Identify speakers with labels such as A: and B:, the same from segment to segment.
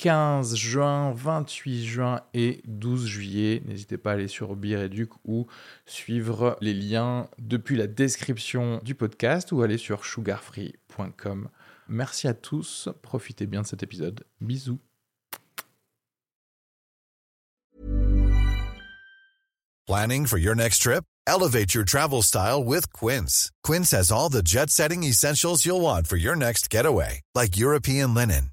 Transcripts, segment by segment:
A: 15 juin, 28 juin et 12 juillet. N'hésitez pas à aller sur Bireduc ou suivre les liens depuis la description du podcast ou aller sur sugarfree.com. Merci à tous, profitez bien de cet épisode. Bisous.
B: Planning for your next trip? Elevate your travel style with Quince. Quince has all the jet setting essentials you'll want for your next getaway, like European linen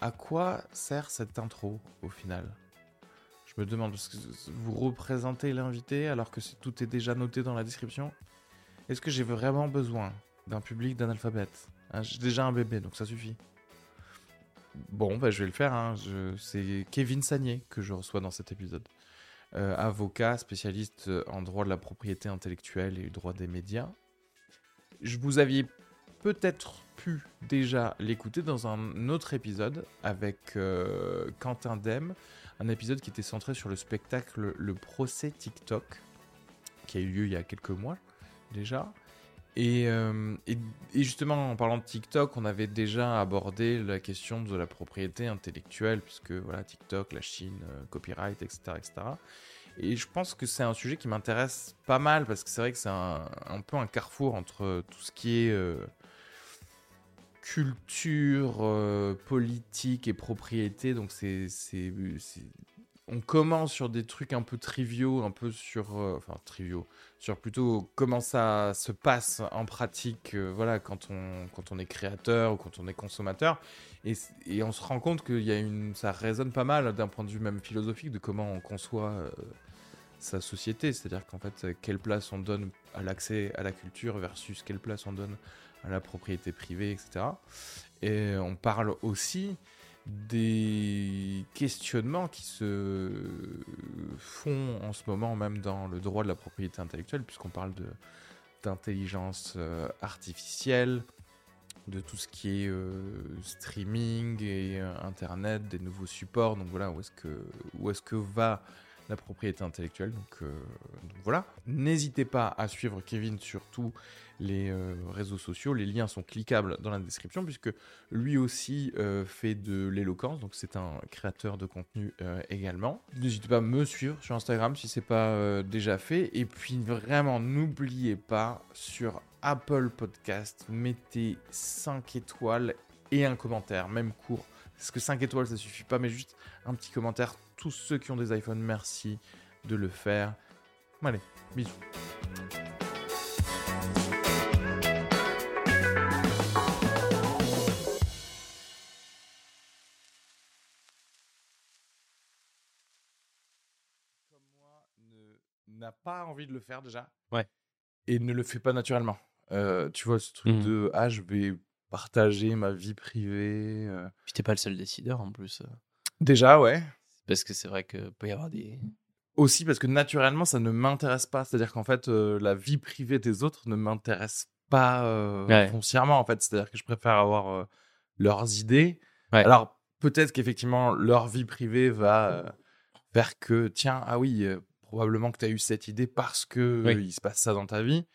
A: À quoi sert cette intro au final? Je me demande, parce que vous représentez l'invité alors que tout est déjà noté dans la description. Est-ce que j'ai vraiment besoin d'un public d'analphabètes? Hein, J'ai déjà un bébé, donc ça suffit. Bon, bah, je vais le faire. Hein. C'est Kevin Sagné que je reçois dans cet épisode. Euh, avocat, spécialiste en droit de la propriété intellectuelle et droit des médias. Je vous aviez peut-être pu déjà l'écouter dans un autre épisode avec euh, Quentin Dem, un épisode qui était centré sur le spectacle Le procès TikTok, qui a eu lieu il y a quelques mois déjà. Et, euh, justement, en parlant de TikTok, on avait déjà abordé la question de la propriété intellectuelle, puisque voilà, TikTok, la Chine, euh, copyright, etc., etc. Et je pense que c'est un sujet qui m'intéresse pas mal, parce que c'est vrai que c'est un, peu un carrefour entre tout ce qui est culture, euh, politique et propriété. Donc c'est, c'est, on commence sur des trucs un peu triviaux, un peu sur, euh, enfin triviaux, sur plutôt comment ça se passe en pratique, euh, voilà, quand on, quand on est créateur ou quand on est consommateur. Et, et on se rend compte qu'il y a une, ça résonne pas mal d'un point de vue même philosophique de comment on conçoit sa société. C'est-à-dire qu'en fait, quelle place on donne à l'accès à la culture versus quelle place on donne à la propriété privée, etc. Et on parle aussi des questionnements qui se font en ce moment même dans le droit de la propriété intellectuelle, puisqu'on parle d'intelligence euh, artificielle, de tout ce qui est euh, streaming et euh, internet, des nouveaux supports. Donc voilà, où est-ce que, où est-ce que va la propriété intellectuelle. Donc, donc voilà. N'hésitez pas à suivre Kevin sur tous les euh, réseaux sociaux. Les liens sont cliquables dans la description puisque lui aussi euh, fait de l'éloquence, donc c'est un créateur de contenu euh, également. N'hésitez pas à me suivre sur Instagram si c'est pas déjà fait. Et puis vraiment, n'oubliez pas sur Apple Podcast, mettez 5 étoiles et un commentaire, même court. Parce que 5 étoiles, ça suffit pas, mais juste un petit commentaire. Tous ceux qui ont des iPhones, merci de le faire. Allez, bisous. n'a pas envie de le faire déjà.
C: Ouais.
A: Et ne le fait pas naturellement. Euh, tu vois, ce truc
C: Mmh.
A: de ah, je vais partager ma vie privée. euh.
C: Puis t'es pas le seul décideur en plus. euh,
A: Déjà, ouais.
C: Parce que c'est vrai que peut y avoir des.
A: Aussi parce que naturellement, ça ne m'intéresse pas. C'est-à-dire qu'en fait, euh, la vie privée des autres ne m'intéresse pas euh,
C: Ouais.
A: foncièrement. En fait, c'est-à-dire que je préfère avoir euh, leurs idées.
C: Ouais.
A: Alors peut-être qu'effectivement, leur vie privée va euh, faire que tiens, ah oui, euh, probablement que tu as eu cette idée parce que
C: Oui.
A: euh, il se passe ça dans ta vie.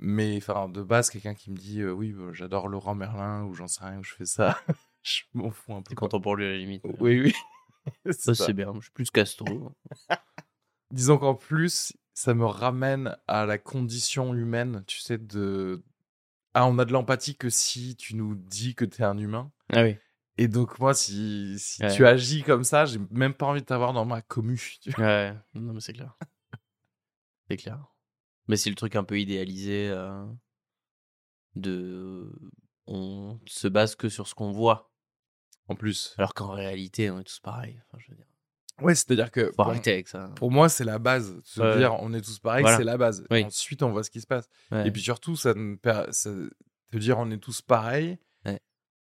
A: Mais enfin, de base, quelqu'un qui me dit euh, oui, bah, j'adore Laurent Merlin ou j'en sais rien, ou je fais ça, je m'en fous un peu.
C: T'es content pour lui à la limite.
A: Oui, oui. C'est
C: Ça,
A: ça.
C: c'est bien. Je suis plus Castro.
A: Disons qu'en plus, ça me ramène à la condition humaine, tu sais, de ah, on a de l'empathie que si tu nous dis que tu es un humain.
C: Ah oui.
A: Et donc, moi, si, si
C: Ouais.
A: tu agis comme ça, j'ai même pas envie de t'avoir dans ma commu. tu vois.
C: Ouais, non, mais c'est clair. C'est clair. Mais c'est le truc un peu idéalisé euh, de. On se base que sur ce qu'on voit,
A: En plus.
C: alors qu'en réalité, on est tous pareils. Enfin, je veux dire,
A: Ouais, c'est-à-dire que
C: faut
A: pour,
C: arrêter avec ça.
A: pour moi, c'est la base. Se
C: Ouais.
A: dire, on est tous pareils,
C: Voilà.
A: c'est la base.
C: Oui.
A: Ensuite, on voit ce qui se passe.
C: Ouais.
A: Et puis surtout, ça ça te dire, on est tous pareils.
C: Ouais.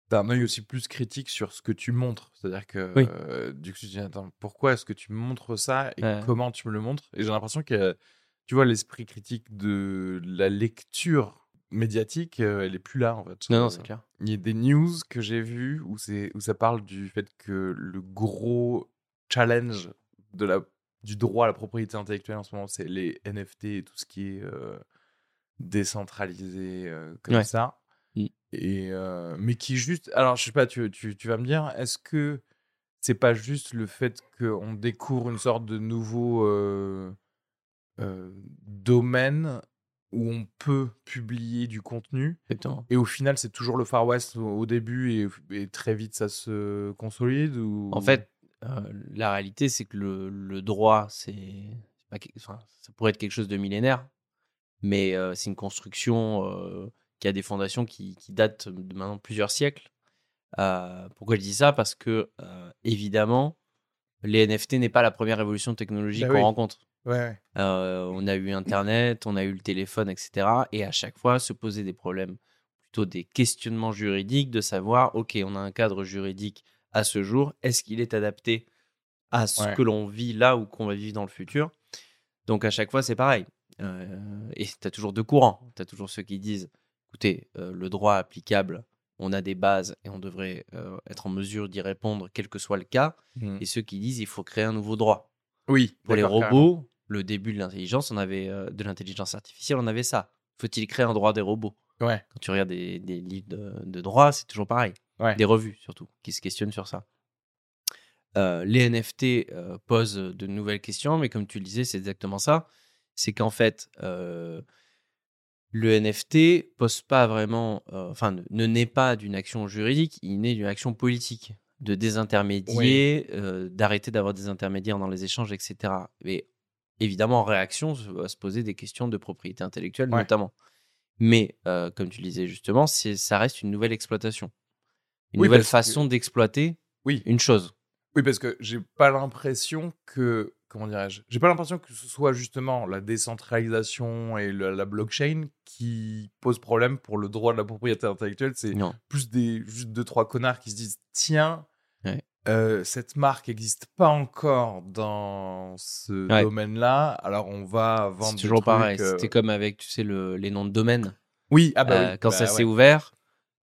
A: T'as un œil aussi plus critique sur ce que tu montres. C'est-à-dire que
C: Oui.
A: euh, du coup, tu te dis, attends, pourquoi est-ce que tu me montres ça et
C: Ouais.
A: comment tu me le montres? Et j'ai l'impression que, tu vois, l'esprit critique de la lecture médiatique, euh, elle est plus là, en fait.
C: Non, non,
A: Euh,
C: c'est clair.
A: Il y a des news que j'ai vues où, où ça parle du fait que le gros challenge de la, du droit à la propriété intellectuelle en ce moment, c'est les NFT et tout ce qui est euh, décentralisé euh, comme
C: Ouais.
A: ça.
C: Mm.
A: Et, mais qui juste. Alors, je sais pas, tu, tu, tu vas me dire, est-ce que c'est pas juste le fait qu'on découvre une sorte de nouveau euh, euh, domaine où on peut publier du contenu
C: Exactement.
A: et au final, c'est toujours le Far West au, début et, et très vite ça se consolide ou...
C: En fait, euh, la réalité, c'est que le, le droit, c'est enfin, ça pourrait être quelque chose de millénaire, mais euh, c'est une construction euh, qui a des fondations qui, qui datent de maintenant plusieurs siècles. Pourquoi je dis ça? Parce que, évidemment, les NFT n'est pas la première révolution technologique
A: Bah
C: qu'on
A: oui.
C: rencontre.
A: Ouais.
C: Euh, on a eu Internet, on a eu le téléphone, etc. Et à chaque fois, se poser des problèmes, plutôt des questionnements juridiques, de savoir, OK, on a un cadre juridique à ce jour, est-ce qu'il est adapté à ce
A: Ouais.
C: que l'on vit là ou qu'on va vivre dans le futur? Donc à chaque fois, c'est pareil. Euh, et tu as toujours deux courants. Tu as toujours ceux qui disent, écoutez, euh, le droit applicable, on a des bases et on devrait euh, être en mesure d'y répondre, quel que soit le cas.
A: Mhm.
C: Et ceux qui disent, il faut créer un nouveau droit.
A: Oui.
C: Pour les robots, le début de l'intelligence, on avait euh, de l'intelligence artificielle, on avait ça. Faut-il créer un droit des robots?
A: Ouais.
C: Quand tu regardes des, des livres de, de droit, c'est toujours pareil.
A: Ouais.
C: Des revues surtout, qui se questionnent sur ça. Euh, les NFT euh, posent de nouvelles questions, mais comme tu le disais, c'est exactement ça. C'est qu'en fait, le NFT pose pas vraiment, enfin, ne, naît pas d'une action juridique, il naît d'une action politique, de désintermédier, d'arrêter d'avoir des intermédiaires dans les échanges, etc. Et évidemment, en réaction, se- va se poser des questions de propriété intellectuelle,
A: Ouais.
C: notamment. Mais, euh, comme tu le disais justement, ça reste une nouvelle exploitation. Une
A: Oui,
C: nouvelle
A: que-
C: façon d'exploiter
A: Oui.
C: une chose.
A: Oui, parce que j'ai pas l'impression que. Comment dirais-je J'ai pas l'impression que ce soit justement la décentralisation et le- la blockchain qui pose problème pour le droit de la propriété intellectuelle. C'est plus des juste deux trois connards qui se disent tiens
C: Ouais.
A: Euh, cette marque n'existe pas encore dans ce
C: Ouais.
A: domaine-là alors on va vendre
C: C'est
A: des
C: toujours
A: trucs,
C: pareil.
A: euh,
C: C'était comme avec, tu sais, le- les noms de domaine.
A: oui ah bah
C: Euh,
A: oui
C: quand
A: bah
C: ça s'est
A: ouais.
C: ouvert,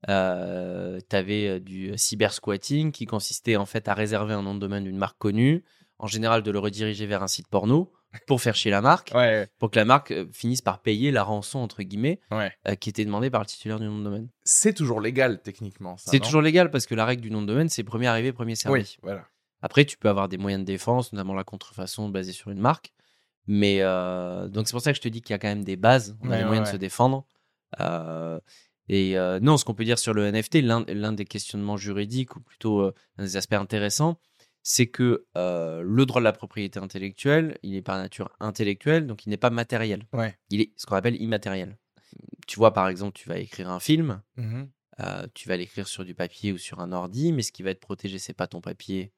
C: euh, tu avais du cybersquatting qui consistait en fait à réserver un nom de domaine d'une marque connue, en général de le rediriger vers un site porno pour faire chier la marque,
A: ouais
C: pour que la marque euh, finisse par payer la rançon entre guillemets
A: ouais
C: euh, qui était demandée par le titulaire du nom de domaine.
A: c'est toujours légal techniquement ça,
C: C'est toujours légal parce que la règle du nom de domaine c'est premier arrivé, premier servi.
A: oui voilà
C: Après, tu peux avoir des moyens de défense, notamment la contrefaçon basée sur une marque. Mais euh, donc, c'est pour ça que je te dis qu'il y a quand même des bases, on a
A: Ouais,
C: des
A: ouais,
C: moyens
A: ouais.
C: de se défendre. Euh, et euh, non, ce qu'on peut dire sur le NFT, l'un des questionnements juridiques, ou plutôt euh, un des aspects intéressants, c'est que euh, le droit de la propriété intellectuelle, il est par nature intellectuel, donc il n'est pas matériel.
A: ouais
C: Il est ce qu'on appelle immatériel. Tu vois, par exemple, tu vas écrire un film,
A: Mhm.
C: euh, tu vas l'écrire sur du papier ou sur un ordi, mais ce qui va être protégé, c'est pas ton papier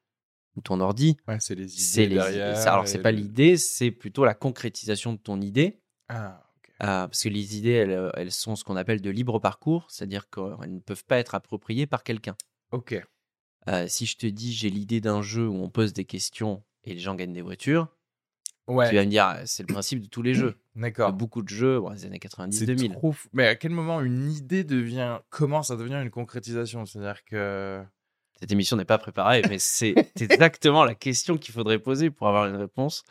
C: ou ton ordi,
A: ouais c'est les
C: c'est
A: idées
C: les
A: derrière
C: c'est- alors c'est pas
A: le-
C: l'idée c'est plutôt la concrétisation de ton idée
A: ah
C: euh, parce que les idées elles, elles sont ce qu'on appelle de libre parcours c'est-à-dire qu'elles ne peuvent pas être appropriées par quelqu'un
A: ok
C: Euh, si je te dis j'ai l'idée d'un jeu où on pose des questions et les gens gagnent des voitures
A: ouais.
C: tu vas me dire ah, c'est le principe de tous les jeux.
A: D'accord.
C: Beaucoup de jeux bon, des années 90
A: C'est
C: 2000
A: trop fou. Mais à quel moment une idée devient commence à devenir une concrétisation? C'est-à-dire que
C: cette émission n'est pas préparée mais c'est exactement la question qu'il faudrait poser pour avoir une réponse.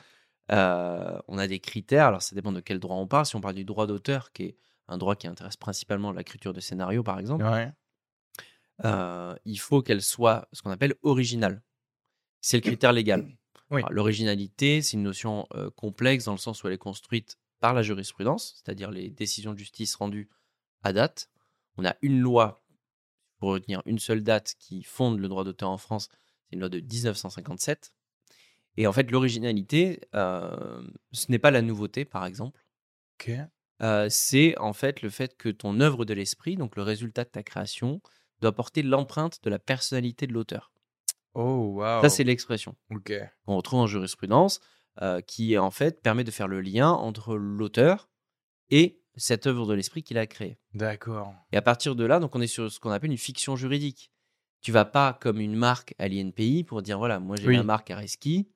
C: Euh, on a des critères. Alors ça dépend de quel droit on parle. Si on parle du droit d'auteur qui est un droit qui intéresse principalement l'écriture de scénario par exemple
A: ouais.
C: Euh, il faut qu'elle soit ce qu'on appelle originale. C'est le critère légal.
A: Oui.
C: Alors, L'originalité, c'est une notion euh, complexe dans le sens où elle est construite par la jurisprudence, c'est-à-dire les décisions de justice rendues à date. on a une loi, pour retenir une seule date, qui fonde le droit d'auteur en France. C'est une loi de 1957. Et en fait, l'originalité, euh, ce n'est pas la nouveauté, par exemple.
A: Ok.
C: Euh, c'est en fait le fait que ton œuvre de l'esprit, donc le résultat de ta création, doit porter l'empreinte de la personnalité de l'auteur.
A: Oh, waouh.
C: Ça, c'est l'expression
A: Ok.
C: qu'on retrouve en jurisprudence, euh, qui en fait permet de faire le lien entre l'auteur et cette œuvre de l'esprit qu'il a créée.
A: D'accord.
C: Et à partir de là, donc on est sur ce qu'on appelle une fiction juridique. Tu vas pas comme une marque à l'INPI pour dire voilà, moi j'ai
A: Oui.
C: ma marque à Reski,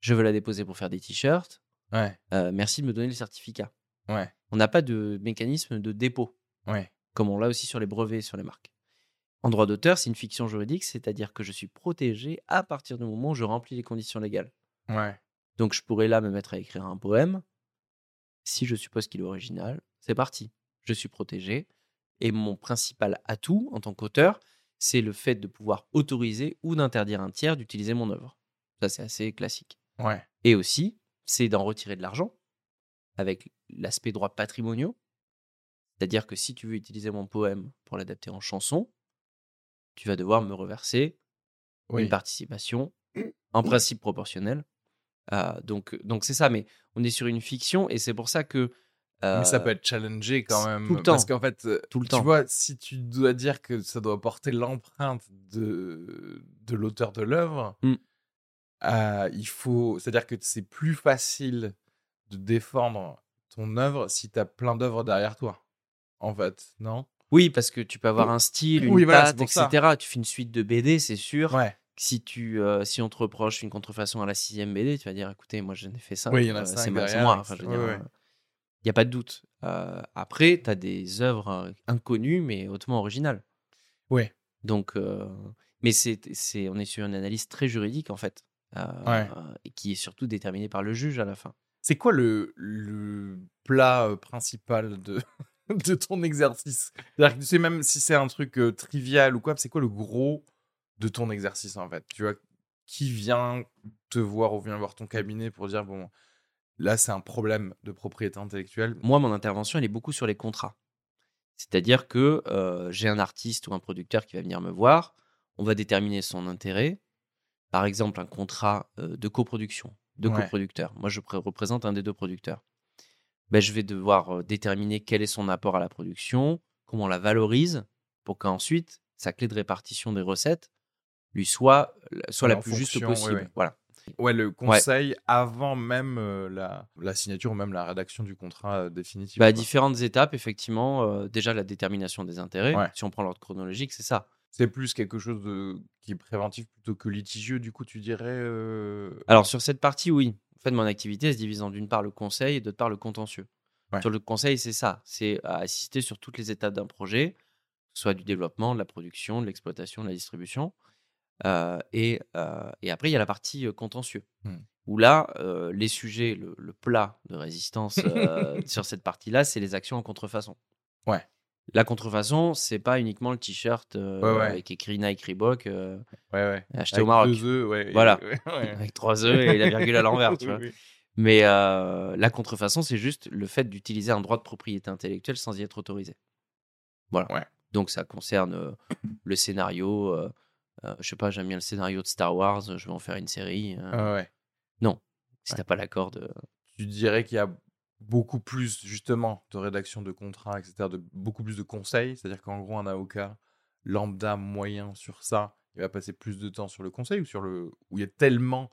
C: je veux la déposer pour faire des t-shirts.
A: Ouais.
C: euh, merci de me donner le certificat.
A: Ouais.
C: On n'a pas de mécanisme de dépôt
A: Ouais.
C: comme on l'a aussi sur les brevets et sur les marques. En droit d'auteur, c'est une fiction juridique, c'est-à-dire que je suis protégé à partir du moment où je remplis les conditions légales.
A: Ouais.
C: Donc je pourrais là me mettre à écrire un poème. Si je suppose qu'il est original, c'est parti. Je suis protégé. Et mon principal atout en tant qu'auteur, c'est le fait de pouvoir autoriser ou d'interdire un tiers d'utiliser mon œuvre. Ça, c'est assez classique.
A: Ouais.
C: Et aussi, c'est d'en retirer de l'argent avec l'aspect droits patrimoniaux. C'est-à-dire que si tu veux utiliser mon poème pour l'adapter en chanson, tu vas devoir me reverser
A: Oui.
C: une participation, en principe proportionnelle. Euh, donc, donc c'est ça, mais on est sur une fiction et c'est pour ça que.
A: Mais ça
C: euh,
A: peut être challengé quand même.
C: tout le
A: Parce
C: temps.
A: qu'en fait, euh,
C: Tout le
A: tu
C: temps.
A: vois, si tu dois dire que ça doit porter l'empreinte de, de l'auteur de l'œuvre,
C: Mm.
A: euh, il faut. C'est-à-dire que c'est plus facile de défendre ton œuvre si tu as plein d'œuvres derrière toi. En fait, non?
C: Oui, parce que tu peux avoir un style, une
A: Oui, voilà, c'est
C: patte,
A: pour ça.
C: etc. Tu fais une suite de BD, c'est sûr.
A: Ouais.
C: Si, tu, euh, si on te reproche une contrefaçon à la sixième BD, tu vas dire écoutez, moi je n'ai fait ça.
A: Oui,
C: euh, c'est moi, Enfin, euh, Il n'y a pas de doute. Euh, après, tu as des œuvres euh, inconnues, mais hautement originales.
A: Ouais.
C: Donc, euh, mais c'est, c'est, on est sur une analyse très juridique, en fait, euh,
A: Ouais.
C: et qui est surtout déterminée par le juge à la fin.
A: C'est quoi le, le plat euh, principal de, de ton exercice C'est-à-dire que tu sais, même si c'est un truc euh, trivial ou quoi, c'est quoi le gros de ton exercice en fait? Tu vois, qui vient te voir ou vient voir ton cabinet pour dire bon, là c'est un problème de propriété intellectuelle?
C: Moi, mon intervention, elle est beaucoup sur les contrats. C'est-à-dire que euh, j'ai un artiste ou un producteur qui va venir me voir, on va déterminer son intérêt. Par exemple, un contrat euh, de coproduction, de
A: Ouais.
C: coproducteur. Moi, je pré- représente un des deux producteurs. Ben, je vais devoir déterminer quel est son apport à la production, comment on la valorise, pour qu'ensuite, sa clé de répartition des recettes lui soit, soit la plus juste
A: fonction,
C: possible. Voilà.
A: Ouais, le conseil avant même euh, la, la signature ou même la rédaction du contrat euh, définitif.
C: Bah, différentes étapes, effectivement, euh, déjà la détermination des intérêts.
A: Ouais.
C: Si on prend l'ordre chronologique, c'est ça.
A: C'est plus quelque chose de, qui est préventif plutôt que litigieux, du coup, tu dirais.
C: Alors sur cette partie, oui. En fait, mon activité elle se divise en d'une part le conseil et d'autre part le contentieux.
A: Ouais.
C: Sur le conseil, c'est ça. C'est assister sur toutes les étapes d'un projet, soit du développement, de la production, de l'exploitation, de la distribution. Euh, et, euh, et après, il y a la partie euh, contentieux.
A: Hmm.
C: Où là, euh, les sujets, le, le plat de résistance sur cette partie-là, c'est les actions en contrefaçon.
A: Ouais.
C: La contrefaçon, c'est pas uniquement le t-shirt euh,
A: Ouais, ouais.
C: avec écrit Nike Reebok euh,
A: Ouais,
C: acheté
A: Avec
C: au Maroc.
A: deux œufs,
C: Voilà. Avec trois œufs et la virgule à l'envers, tu
A: Oui,
C: vois.
A: oui.
C: Mais euh, la contrefaçon, c'est juste le fait d'utiliser un droit de propriété intellectuelle sans y être autorisé. Voilà. Donc ça concerne euh, le scénario. je sais pas, j'aime bien le scénario de Star Wars, je vais en faire une série.
A: Ah ouais.
C: non, si t'as pas l'accord de.
A: Tu dirais qu'il y a beaucoup plus, justement, de rédaction de contrats, etc., de beaucoup plus de conseils. C'est-à-dire qu'en gros, un avocat lambda moyen sur ça, il va passer plus de temps sur le conseil ou sur le. où il y a tellement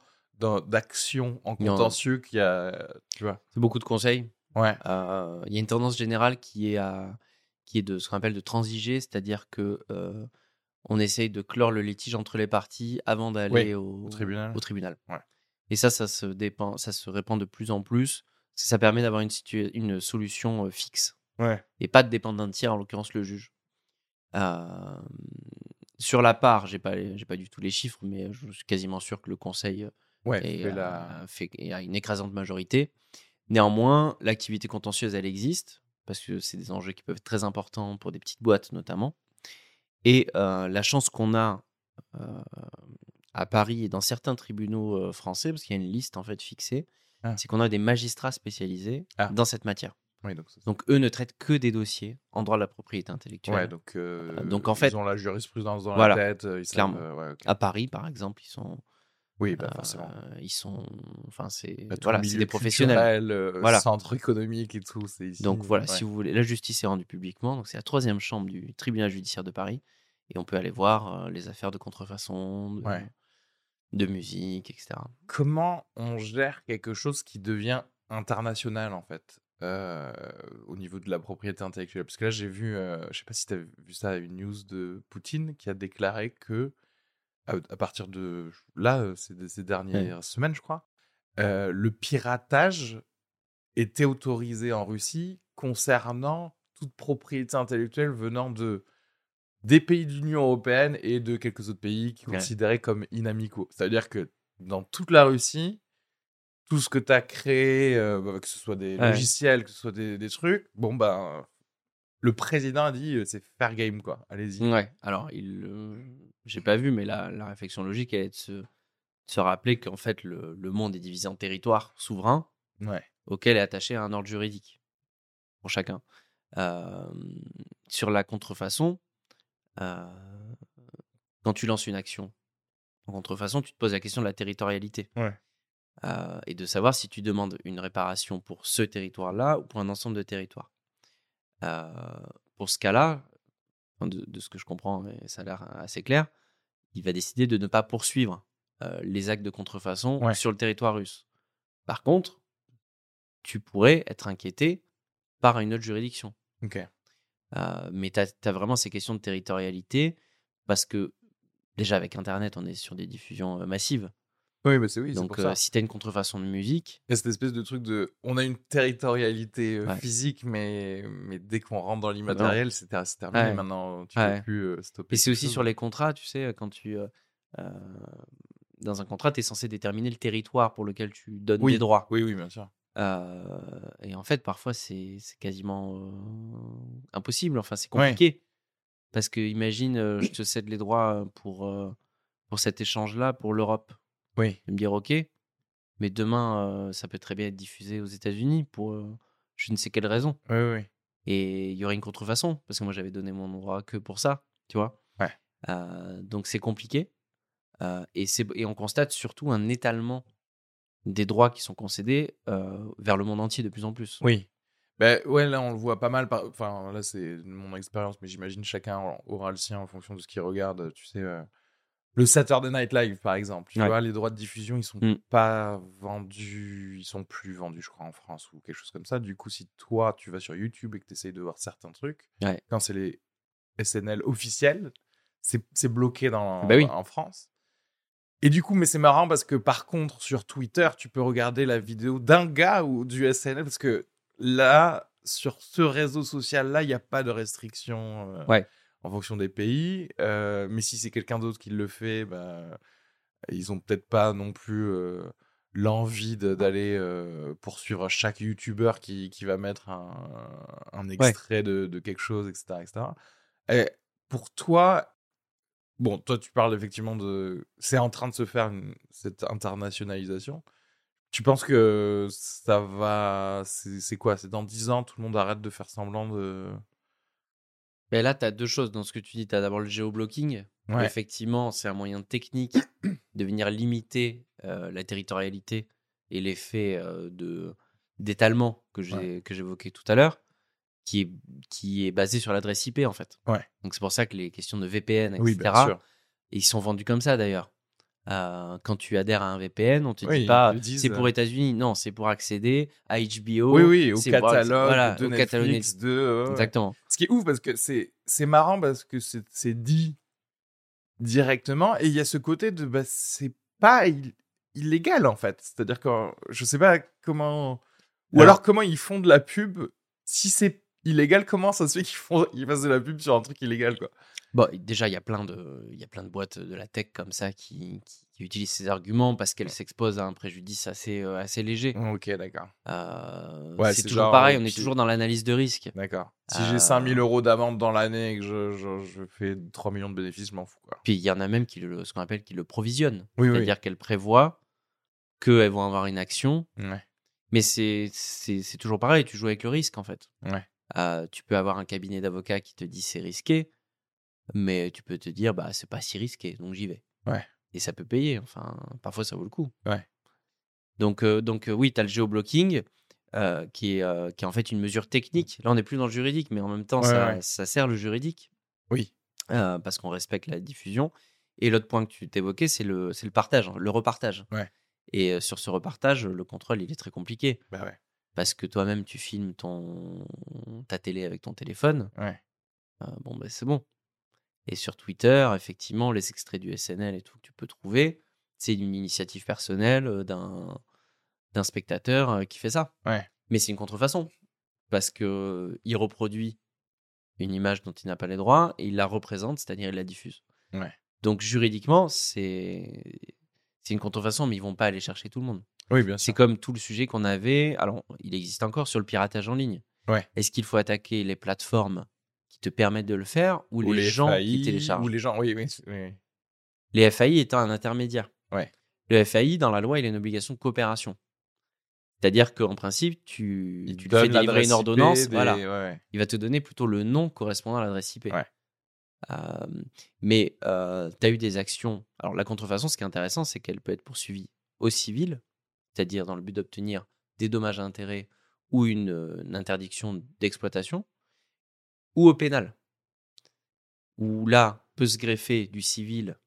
A: d'actions en contentieux qu'il y a. Tu vois?
C: C'est beaucoup de conseils.
A: Ouais.
C: Euh, Il y a une tendance générale qui est, à, qui est de ce qu'on appelle de transiger, c'est-à-dire que euh, on essaye de clore le litige entre les parties avant d'aller
A: Oui,
C: au,
A: au tribunal.
C: au tribunal.
A: Ouais.
C: Et ça, ça se, dépend, ça se répand de plus en plus. Parce que Ça permet d'avoir une, solution fixe
A: Ouais.
C: et pas de dépendre d'un tiers, en l'occurrence le juge. Euh, sur la part, j'ai pas, j'ai pas du tout les chiffres, mais je suis quasiment sûr que le conseil
A: Ouais. fait
C: fait- a une écrasante majorité. Néanmoins, l'activité contentieuse, elle existe, parce que c'est des enjeux qui peuvent être très importants pour des petites boîtes notamment. Et euh, la chance qu'on a euh, à Paris et dans certains tribunaux français, parce qu'il y a une liste en fait fixée,
A: Ah.
C: c'est qu'on a des magistrats spécialisés
A: Ah.
C: dans cette matière.
A: Oui, donc,
C: eux ne traitent que des dossiers en droit de la propriété intellectuelle.
A: ouais, donc, euh,
C: donc, en fait-
A: ils ont la jurisprudence dans
C: Voilà,
A: la tête. euh, Ils savent,
C: clairement.
A: euh, ouais.
C: À Paris, par exemple, ils sont,
A: Oui, bah,
C: euh,
A: forcément.
C: ils sont, enfin c'est,
A: Bah,
C: voilà, c'est des professionnels.
A: euh,
C: Voilà.
A: Centre économique et tout, ici.
C: Donc voilà,
A: ouais.
C: si vous voulez, la justice est rendue publiquement. Donc c'est la troisième chambre du tribunal judiciaire de Paris, et on peut aller voir les affaires de contrefaçon, de. De musique, etc.
A: Comment on gère quelque chose qui devient international en fait euh, au niveau de la propriété intellectuelle? Parce que là, j'ai vu, euh, je sais pas si tu as vu ça, une news de Poutine qui a déclaré que à, à partir de là, euh, ces, ces dernières semaines, je crois, euh, le piratage était autorisé en Russie concernant toute propriété intellectuelle venant de des pays de l'Union européenne et de quelques autres pays qui
C: Ouais.
A: considéraient comme inamicaux. C'est-à-dire que dans toute la Russie, tout ce que tu as créé, euh, que ce soit des
C: Ouais.
A: logiciels, que ce soit des, des trucs, bon ben le président a dit euh, c'est fair game quoi. Allez-y.
C: Ouais. Alors, il, euh, j'ai pas vu, mais la, la réflexion logique elle est de se, de se rappeler qu'en fait le, le monde est divisé en territoires souverains
A: Ouais.
C: auquel est attaché un ordre juridique pour chacun. Sur la contrefaçon, quand tu lances une action en contrefaçon, tu te poses la question de la territorialité.
A: Ouais.
C: Euh, et de savoir si tu demandes une réparation pour ce territoire-là ou pour un ensemble de territoires. Euh, pour ce cas-là, de, de ce que je comprends, et ça a l'air assez clair, il va décider de ne pas poursuivre euh, les actes de contrefaçon
A: Ouais.
C: sur le territoire russe. Par contre, tu pourrais être inquiété par une autre juridiction. Euh, mais tu as, vraiment ces questions de territorialité parce que déjà avec Internet, on est sur des diffusions massives.
A: Oui, mais c'est oui,
C: Donc
A: pour
C: euh,
A: ça.
C: si tu as une contrefaçon de musique,
A: Il y a cette espèce de truc de. On a une territorialité euh,
C: Ouais.
A: physique, mais, mais dès qu'on rentre dans l'immatériel, c'est ter- c'est terminé
C: Ouais.
A: maintenant. Tu
C: Ouais.
A: peux plus stopper.
C: et c'est aussi
A: chose.
C: sur les contrats, tu sais, quand tu... euh, dans un contrat, tu es censé déterminer le territoire pour lequel tu donnes
A: Oui.
C: des droits.
A: Oui, oui, bien sûr.
C: Euh, et en fait, parfois, c'est quasiment euh, impossible. Enfin, c'est
A: Ouais.
C: compliqué. Parce que imagine, euh, je te cède les droits pour, pour cet échange-là pour l'Europe.
A: Oui.
C: Et me dire, OK, mais demain, ça peut très bien être diffusé aux États-Unis pour je ne sais quelle raison.
A: Oui, oui.
C: Et il y aurait une contrefaçon, parce que moi, j'avais donné mon droit que pour ça, tu vois?
A: Ouais.
C: Donc, c'est compliqué. Et, c'est- et on constate surtout un étalement des droits qui sont concédés euh, vers le monde entier de plus en plus.
A: Oui. Ben ouais, là on le voit pas mal. par- Enfin, là c'est mon expérience, mais j'imagine chacun aura le sien en fonction de ce qu'il regarde. Tu sais, euh, le Saturday Night Live par exemple. Tu
C: Ouais.
A: vois, les droits de diffusion ils sont
C: Mm.
A: pas vendus, ils sont plus vendus, je crois, en France ou quelque chose comme ça. Du coup, si toi tu vas sur YouTube et que tu essayes de voir certains trucs,
C: Ouais.
A: quand c'est les SNL officiels, c'est bloqué dans,
C: Bah oui.
A: en France. Et du coup, mais c'est marrant parce que par contre, sur Twitter, tu peux regarder la vidéo d'un gars ou du SNL parce que là, sur ce réseau social-là, il n'y a pas de restriction euh,
C: Ouais.
A: en fonction des pays. Euh, mais si c'est quelqu'un d'autre qui le fait, bah, ils ont peut-être pas non plus euh, l'envie d'aller poursuivre chaque YouTuber qui, qui va mettre un, un extrait de, de quelque chose, etc. etc. Et pour toi, bon, toi tu parles effectivement de... C'est en train de se faire une- cette internationalisation. Tu penses que ça va... C'est quoi? C'est dans 10 ans, tout le monde arrête de faire semblant de...
C: Mais là, tu as deux choses dans ce que tu dis. Tu as d'abord le géoblocking.
A: Ouais.
C: Effectivement, c'est un moyen technique de venir limiter euh, la territorialité et l'effet euh, de d'étalement que j'évoquais tout à l'heure, qui est, qui est basé sur l'adresse IP en fait.
A: Ouais.
C: Donc c'est pour ça que les questions de VPN, etc.
A: Oui, bien sûr.
C: Et ils sont vendus comme ça d'ailleurs. Euh, quand tu adhères à un VPN, on te
A: Oui,
C: dit pas c'est pour États-unis, non, c'est pour accéder à HBO.
A: Oui, oui, au
C: pour-
A: catalogue
C: voilà,
A: de
C: au
A: Netflix,
C: catalogue
A: de...
C: Exactement.
A: Ce qui est ouf parce que c'est c'est marrant parce que c'est c'est dit directement et il y a ce côté de bah, c'est pas ill- illégal en fait. C'est-à-dire que je sais pas comment ou
C: Alors-
A: alors comment ils font de la pub si c'est illégal comment ça se fait qu'ils font ils fassent de la pub sur un truc illégal quoi?
C: Bon, déjà, il y a plein de, il y a plein de boîtes de la tech comme ça qui, qui, qui utilisent ces arguments parce qu'elles s'exposent à un préjudice assez, euh, assez léger.
A: OK, d'accord.
C: Euh,
A: Ouais,
C: c'est
A: c'est
C: toujours
A: genre,
C: pareil,
A: euh,
C: on est
A: qui-
C: toujours dans l'analyse de risque.
A: D'accord. Si
C: Euh,
A: j'ai 5000 euros d'amende dans l'année et que je, je, je fais 3 millions de bénéfices, je m'en fous quoi.
C: Puis il y en a même qui le, ce qu'on appelle qui le provisionnent.
A: Oui, oui.
C: C'est-à-dire qu'elles prévoient qu'elles vont avoir une action
A: Ouais.
C: Mais c'est c'est c'est toujours pareil, tu joues avec le risque en fait.
A: Ouais.
C: Euh, tu peux avoir un cabinet d'avocats qui te dit c'est risqué, mais tu peux te dire bah c'est pas si risqué, donc j'y vais.
A: Ouais.
C: Et ça peut payer, enfin parfois ça vaut le coup.
A: Ouais.
C: Donc euh, donc oui, tu as le géoblocking euh, qui est qui est en fait une mesure technique. Là on n'est plus dans le juridique, mais en même temps
A: Ouais,
C: ça,
A: ouais.
C: ça sert le juridique
A: Oui.
C: parce qu'on respecte la diffusion. Et l'autre point que tu t'évoquais, c'est le c'est le partage, hein, le repartage.
A: Ouais.
C: Et sur ce repartage, le contrôle il est très compliqué
A: Bah ouais.
C: Parce que toi-même tu filmes ton ta télé avec ton téléphone,
A: Ouais.
C: euh, bon ben c'est bon. Et sur Twitter, effectivement, les extraits du SNL et tout que tu peux trouver, c'est une initiative personnelle euh, d'un d'un spectateur euh, qui fait ça.
A: Ouais.
C: Mais c'est une contrefaçon parce que il reproduit une image dont il n'a pas les droits et il la représente, c'est-à-dire il la diffuse.
A: Ouais.
C: Donc juridiquement, c'est c'est une contrefaçon, mais ils vont pas aller chercher tout le monde.
A: Oui, bien
C: C'est
A: sûr.
C: comme tout le sujet qu'on avait. Alors, il existe encore sur le piratage en ligne.
A: Ouais.
C: Est-ce qu'il faut attaquer les plateformes qui te permettent de le faire ou,
A: Ou
C: les, gens
A: FAI,
C: qui téléchargent?
A: Ou les gens, oui, oui. oui.
C: Les FAI étant un intermédiaire.
A: Ouais.
C: Le FAI, dans la loi, il a une obligation de coopération. C'est-à-dire qu'en principe, tu,
A: Ils
C: tu fais délivrer une ordonnance,
A: des-
C: voilà.
A: ouais,
C: il va te donner plutôt le nom correspondant à l'adresse IP.
A: Ouais.
C: Euh, mais tu as eu des actions. Alors, la contrefaçon, ce qui est intéressant, c'est qu'elle peut être poursuivie au civil, c'est-à-dire dans le but d'obtenir des dommages à intérêts ou une, euh, une interdiction d'exploitation, ou au pénal, où là peut se greffer du civil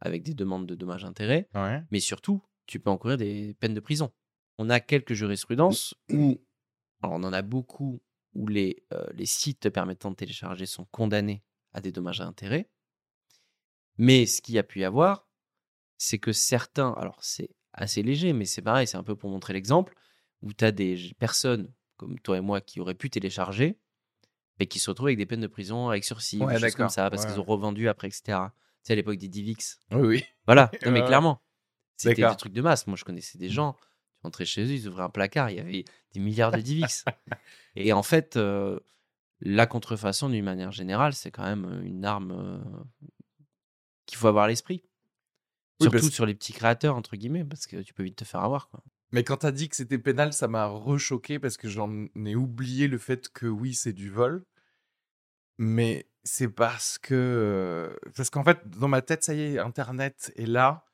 C: avec des demandes de dommages à intérêts,
A: Ouais.
C: mais surtout, tu peux encourir des peines de prison. On a quelques jurisprudences où, alors on en a beaucoup, où les, euh, les sites te permettant de télécharger sont condamnés à des dommages à intérêts. Mais ce qu'il y a pu y avoir, c'est que certains, alors c'est assez léger, mais c'est pareil, c'est un peu pour montrer l'exemple, où tu as des personnes comme toi et moi qui auraient pu télécharger, mais qui se retrouvent avec des peines de prison, avec sursis,
A: Ouais,
C: des choses comme ça, parce
A: Ouais,
C: qu'ils ont revendu après, etc. Tu sais, à l'époque des Divix.
A: Oui, oui.
C: Voilà, non, mais clairement. C'était des trucs de masse. Moi, je connaissais des gens, tu rentrais chez eux, ils ouvraient un placard, il y avait des milliards de Divix. Et en fait, euh, la contrefaçon, d'une manière générale, c'est quand même une arme euh, qu'il faut avoir à l'esprit.
A: Oui,
C: Surtout
A: parce-
C: sur les petits créateurs, entre guillemets, parce que tu peux vite te faire avoir. Quoi.
A: Mais quand t'as dit que c'était pénal, ça m'a rechoqué parce que j'en ai oublié le fait que oui, c'est du vol. Mais c'est parce que. euh, Parce qu'en fait, dans ma tête, ça y est, Internet est là.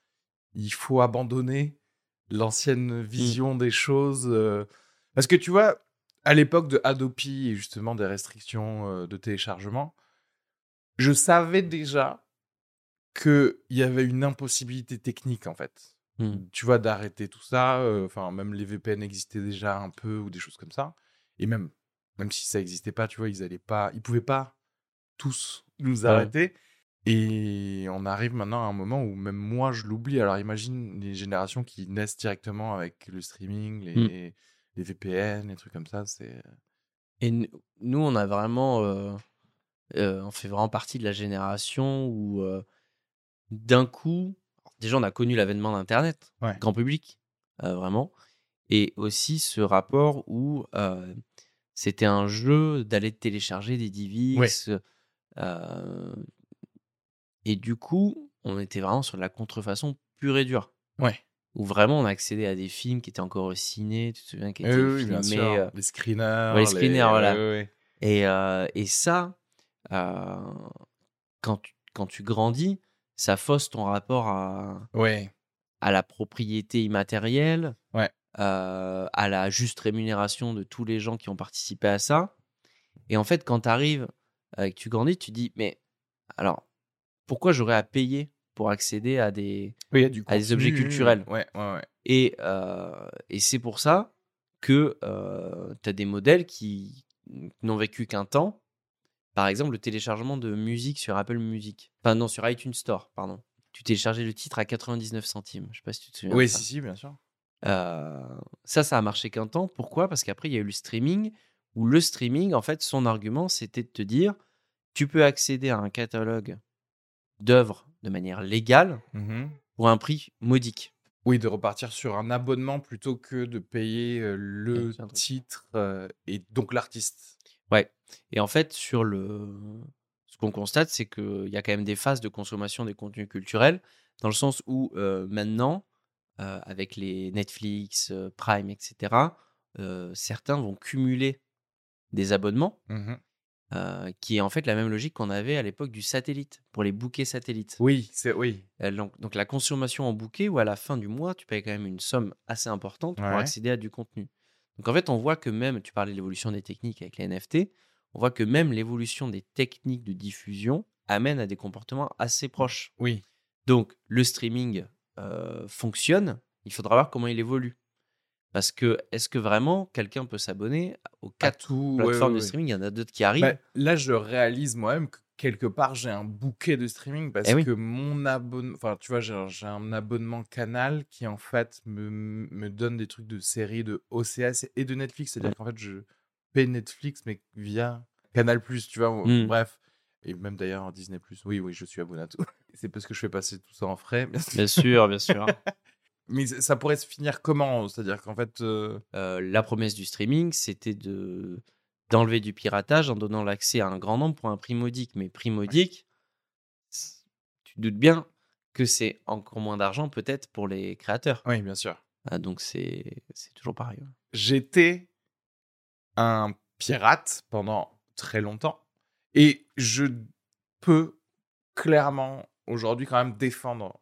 A: Il faut abandonner l'ancienne vision des choses. euh, Parce que tu vois, à l'époque de Adopi et justement des restrictions euh, de téléchargement, je savais déjà qu'il y avait une impossibilité technique en fait
C: Hmm.
A: tu vois, d'arrêter tout ça. euh, Enfin, même les VPN existaient déjà un peu ou des choses comme ça. Et même, même si ça n'existait pas, tu vois, ils allaient pas, ils pouvaient pas tous nous
C: Ouais.
A: arrêter. Et on arrive maintenant à un moment où même moi je l'oublie. Alors imagine les générations qui naissent directement avec le streaming, les, les VPN, les trucs comme ça. C'est
C: Et nous, on a vraiment. euh, euh, on fait vraiment partie de la génération où, d'un coup, déjà, on a connu l'avènement d'Internet,
A: Ouais.
C: grand public, euh, vraiment. Et aussi ce rapport où euh, c'était un jeu d'aller télécharger des DivX. euh, et du coup, on était vraiment sur de la contrefaçon pure et dure.
A: ouais.
C: Où vraiment, on a accédé à des films qui étaient encore au ciné, tu te souviens, qui étaient
A: oui,
C: filmés.
A: les screeners.
C: ouais, les screeners, voilà. et, et ça, quand, tu, quand tu grandis, ça fausse ton rapport à,
A: Ouais.
C: à la propriété immatérielle,
A: Ouais.
C: euh, à la juste rémunération de tous les gens qui ont participé à ça. Et en fait, quand tu arrives et que tu grandis, tu dis, mais alors, pourquoi j'aurais à payer pour accéder à des...
A: Oui, du
C: À des objets culturels?
A: Ouais.
C: Et, euh, et c'est pour ça que tu as des modèles qui n'ont vécu qu'un temps. Par exemple, le téléchargement de musique sur Apple Music. Enfin, non, sur iTunes Store, pardon. Tu téléchargeais le titre à 99 centimes. Je sais pas si tu te souviens.
A: Oui,
C: de ça.
A: si, si, bien sûr.
C: Euh, ça, ça a marché qu'un temps. Pourquoi? Parce qu'après, il y a eu le streaming, où le streaming, en fait, son argument, c'était de te dire, tu peux accéder à un catalogue d'œuvres de manière légale
A: Mhm.
C: pour un prix modique.
A: Oui, de repartir sur un abonnement plutôt que de payer euh, le titre euh, et donc l'artiste.
C: Ouais. Et en fait, sur le, ce qu'on constate, c'est qu'il y a quand même des phases de consommation des contenus culturels, dans le sens où euh, maintenant, euh, avec les Netflix, euh, Prime, etc., certains vont cumuler des abonnements, euh, qui est en fait la même logique qu'on avait à l'époque du satellite, pour les bouquets satellites.
A: Oui, c'est oui.
C: Donc, donc la consommation en bouquet, où à la fin du mois, tu payes quand même une somme assez importante pour accéder à du contenu. Donc en fait, on voit que même, tu parlais de l'évolution des techniques avec les NFT, on voit que même l'évolution des techniques de diffusion amène à des comportements assez proches.
A: Oui.
C: Donc le streaming euh, fonctionne, il faudra voir comment il évolue. Parce que est-ce que vraiment quelqu'un peut s'abonner aux quatre
A: tout. ouais,
C: plateformes
A: ouais,
C: de streaming? Il y en a d'autres qui arrivent.
A: Bah, là, je réalise moi-même que quelque part, j'ai un bouquet de streaming parce
C: Eh oui.
A: que mon abonnement, enfin, tu vois, j'ai un, abonnement canal qui en fait me, me donne des trucs de séries de OCS et de Netflix. C'est-à-dire qu'en fait, je paie Netflix, mais via Canal, tu vois.
C: Mm.
A: Bref. Et même d'ailleurs Disney. Oui, oui, je suis abonné à tout. C'est parce que je fais passer tout ça en frais. bien sûr.
C: Bien sûr, bien sûr.
A: Mais ça ça pourrait se finir comment? C'est-à-dire qu'en fait. euh,
C: Euh, la promesse du streaming, c'était de d'enlever du piratage en donnant l'accès à un grand nombre pour un prix modique. Mais prix modique, tu doutes bien que c'est encore moins d'argent peut-être pour les créateurs.
A: Oui, bien sûr.
C: Ah, donc c'est c'est toujours pareil. ouais.
A: j'étais un pirate pendant très longtemps et je peux clairement aujourd'hui quand même défendre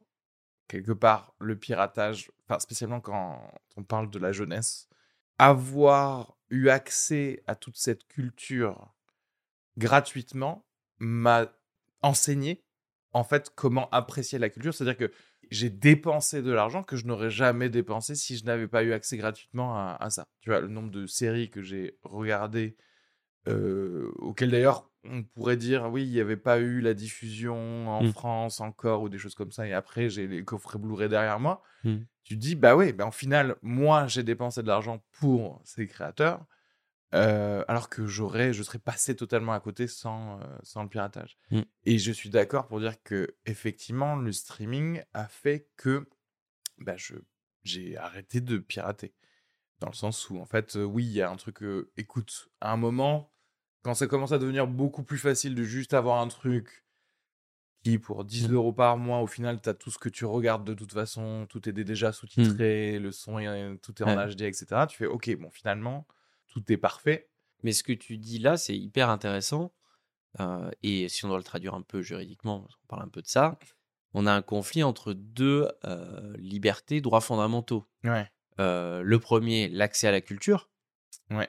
A: quelque part le piratage, enfin spécialement quand on parle de la jeunesse, avoir eu accès à toute cette culture gratuitement m'a enseigné en fait comment apprécier la culture, c'est-à-dire que j'ai dépensé de l'argent que je n'aurais jamais dépensé si je n'avais pas eu accès gratuitement à, ça. Tu vois, le nombre de séries que j'ai regardées, euh, auxquelles d'ailleurs on pourrait dire, oui, il n'y avait pas eu la diffusion en
C: Mm.
A: France encore ou des choses comme ça, et après j'ai les coffrets Blu-ray derrière moi.
C: Mm.
A: Tu te dis, bah oui, bah, en final, moi j'ai dépensé de l'argent pour ces créateurs, euh, alors que j'aurais, je serais passé totalement à côté sans, euh, sans le piratage.
C: Mm.
A: Et je suis d'accord pour dire que effectivement, le streaming a fait que bah, je, j'ai arrêté de pirater. Dans le sens où, en fait, euh, oui, il y a un truc. écoute, à un moment, quand ça commence à devenir beaucoup plus facile de juste avoir un truc qui, pour 10
C: Mm.
A: euros par mois, au final, tu as tout ce que tu regardes de toute façon, tout est déjà sous-titré, le son, est- tout est en
C: Ouais.
A: HD, etc. Tu fais, ok, bon, finalement, tout est parfait.
C: Mais ce que tu dis là, c'est hyper intéressant. Euh, et si on doit le traduire un peu juridiquement, parce qu'on parle un peu de ça, on a un conflit entre deux euh, libertés, droits fondamentaux.
A: Ouais.
C: Euh, le premier, l'accès à la culture.
A: Ouais.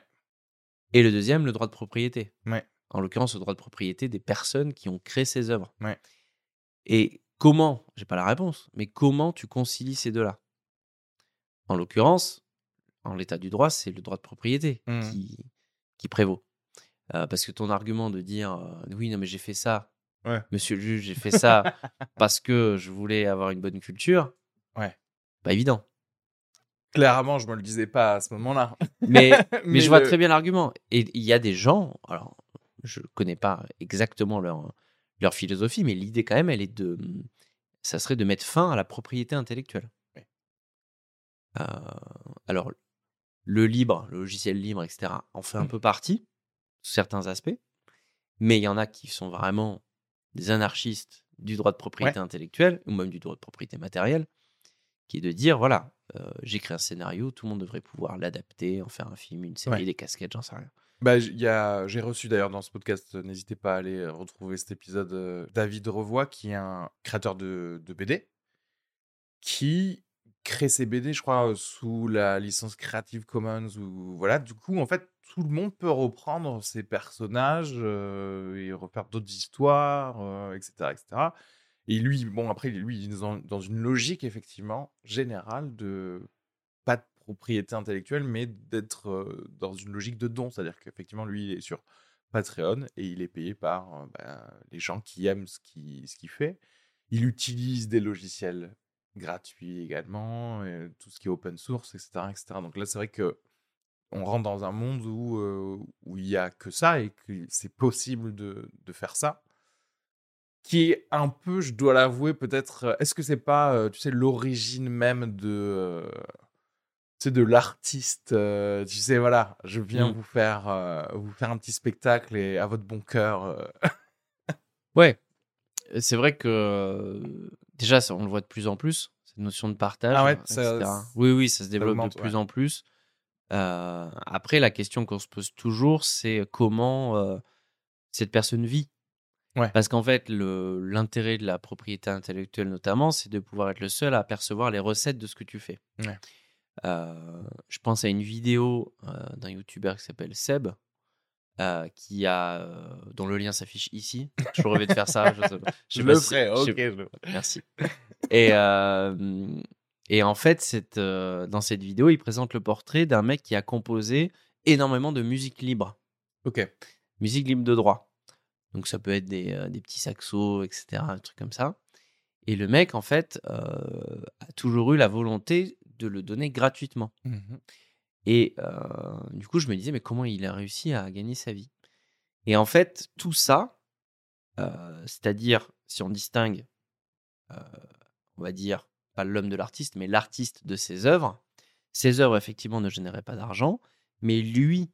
C: Et le deuxième, le droit de propriété.
A: Ouais.
C: En l'occurrence, le droit de propriété des personnes qui ont créé ces œuvres.
A: Ouais.
C: Et comment, j'ai pas la réponse, mais comment tu concilies ces deux-là? En l'occurrence, en l'état du droit, c'est le droit de propriété
A: Mhm.
C: qui, qui prévaut. Euh, parce que ton argument de dire euh, oui, non, mais j'ai fait ça,
A: Ouais.
C: monsieur le juge, j'ai fait ça parce que je voulais avoir une bonne culture,
A: Ouais.
C: pas évident.
A: Clairement, je me le disais pas à ce moment-là.
C: Mais, mais, je vois très bien l'argument. Et il y a des gens, alors je connais pas exactement leur, leur philosophie, mais l'idée quand même, elle est de, ça serait de mettre fin à la propriété intellectuelle.
A: Oui.
C: Euh, alors, le libre, le logiciel libre, etc., en fait un
A: Mm.
C: peu partie, sous certains aspects, mais il y en a qui sont vraiment des anarchistes du droit de propriété intellectuelle, ou même du droit de propriété matérielle, qui est de dire, voilà, euh, j'ai créé un scénario, tout le monde devrait pouvoir l'adapter, en faire un film, une série,
A: Ouais.
C: des casquettes, j'en sais rien.
A: Bah, y a, j'ai reçu d'ailleurs dans ce podcast, euh, n'hésitez pas à aller euh, retrouver cet épisode, euh, David Revoy, qui est un créateur de, de BD, qui crée ses BD, je crois, euh, sous la licence Creative Commons. Ou, voilà, du coup, en fait, tout le monde peut reprendre ses personnages et refaire d'autres histoires, etc., etc. Et lui, bon, après, lui, il est dans, une logique, effectivement, générale de pas de propriété intellectuelle, mais d'être dans une logique de don. C'est-à-dire qu'effectivement, lui, il est sur Patreon et il est payé par bah, les gens qui aiment ce qu'il fait. Il utilise des logiciels gratuits également, tout ce qui est open source, etc. etc. Donc là, c'est vrai que on rentre dans un monde où où il y a que ça et que c'est possible de, de faire ça qui est un peu, je dois l'avouer, peut-être. euh, Est-ce que c'est pas, euh, tu sais, l'origine même de, euh, tu sais, de l'artiste Tu sais, voilà, je viens
C: Mm.
A: vous faire, vous faire un petit spectacle et à votre bon cœur.
C: Ouais, c'est vrai que déjà, ça, on le voit de plus en plus, cette notion de partage,
A: Ah ouais,
C: etc.
A: ça-
C: oui, oui, ça se développe
A: augmente,
C: de plus
A: ouais.
C: en plus. Euh, après, la question qu'on se pose toujours, c'est comment euh, cette personne vit.
A: Ouais.
C: Parce qu'en fait, le- l'intérêt de la propriété intellectuelle, notamment, c'est de pouvoir être le seul à percevoir les recettes de ce que tu fais.
A: Ouais.
C: Euh, je pense à une vidéo euh, d'un youtubeur qui s'appelle Seb, euh, qui a, dont le lien s'affiche ici. Je rêvais de faire ça. Je, sais pas- je sais pas si- je Merci. Et, et en fait, cette, dans cette vidéo, il présente le portrait d'un mec qui a composé énormément de musique libre,
A: Ok.
C: musique libre de droit. Donc ça peut être des, euh, des petits saxos, etc., un truc comme ça. Et le mec, en fait, euh, a toujours eu la volonté de le donner gratuitement.
A: Mhm.
C: Et euh, du coup, je me disais, mais comment il a réussi à gagner sa vie? Et en fait, tout ça, c'est-à-dire, si on distingue, on va dire, pas l'homme de l'artiste, mais l'artiste de ses œuvres, ses œuvres, effectivement, ne généraient pas d'argent, mais lui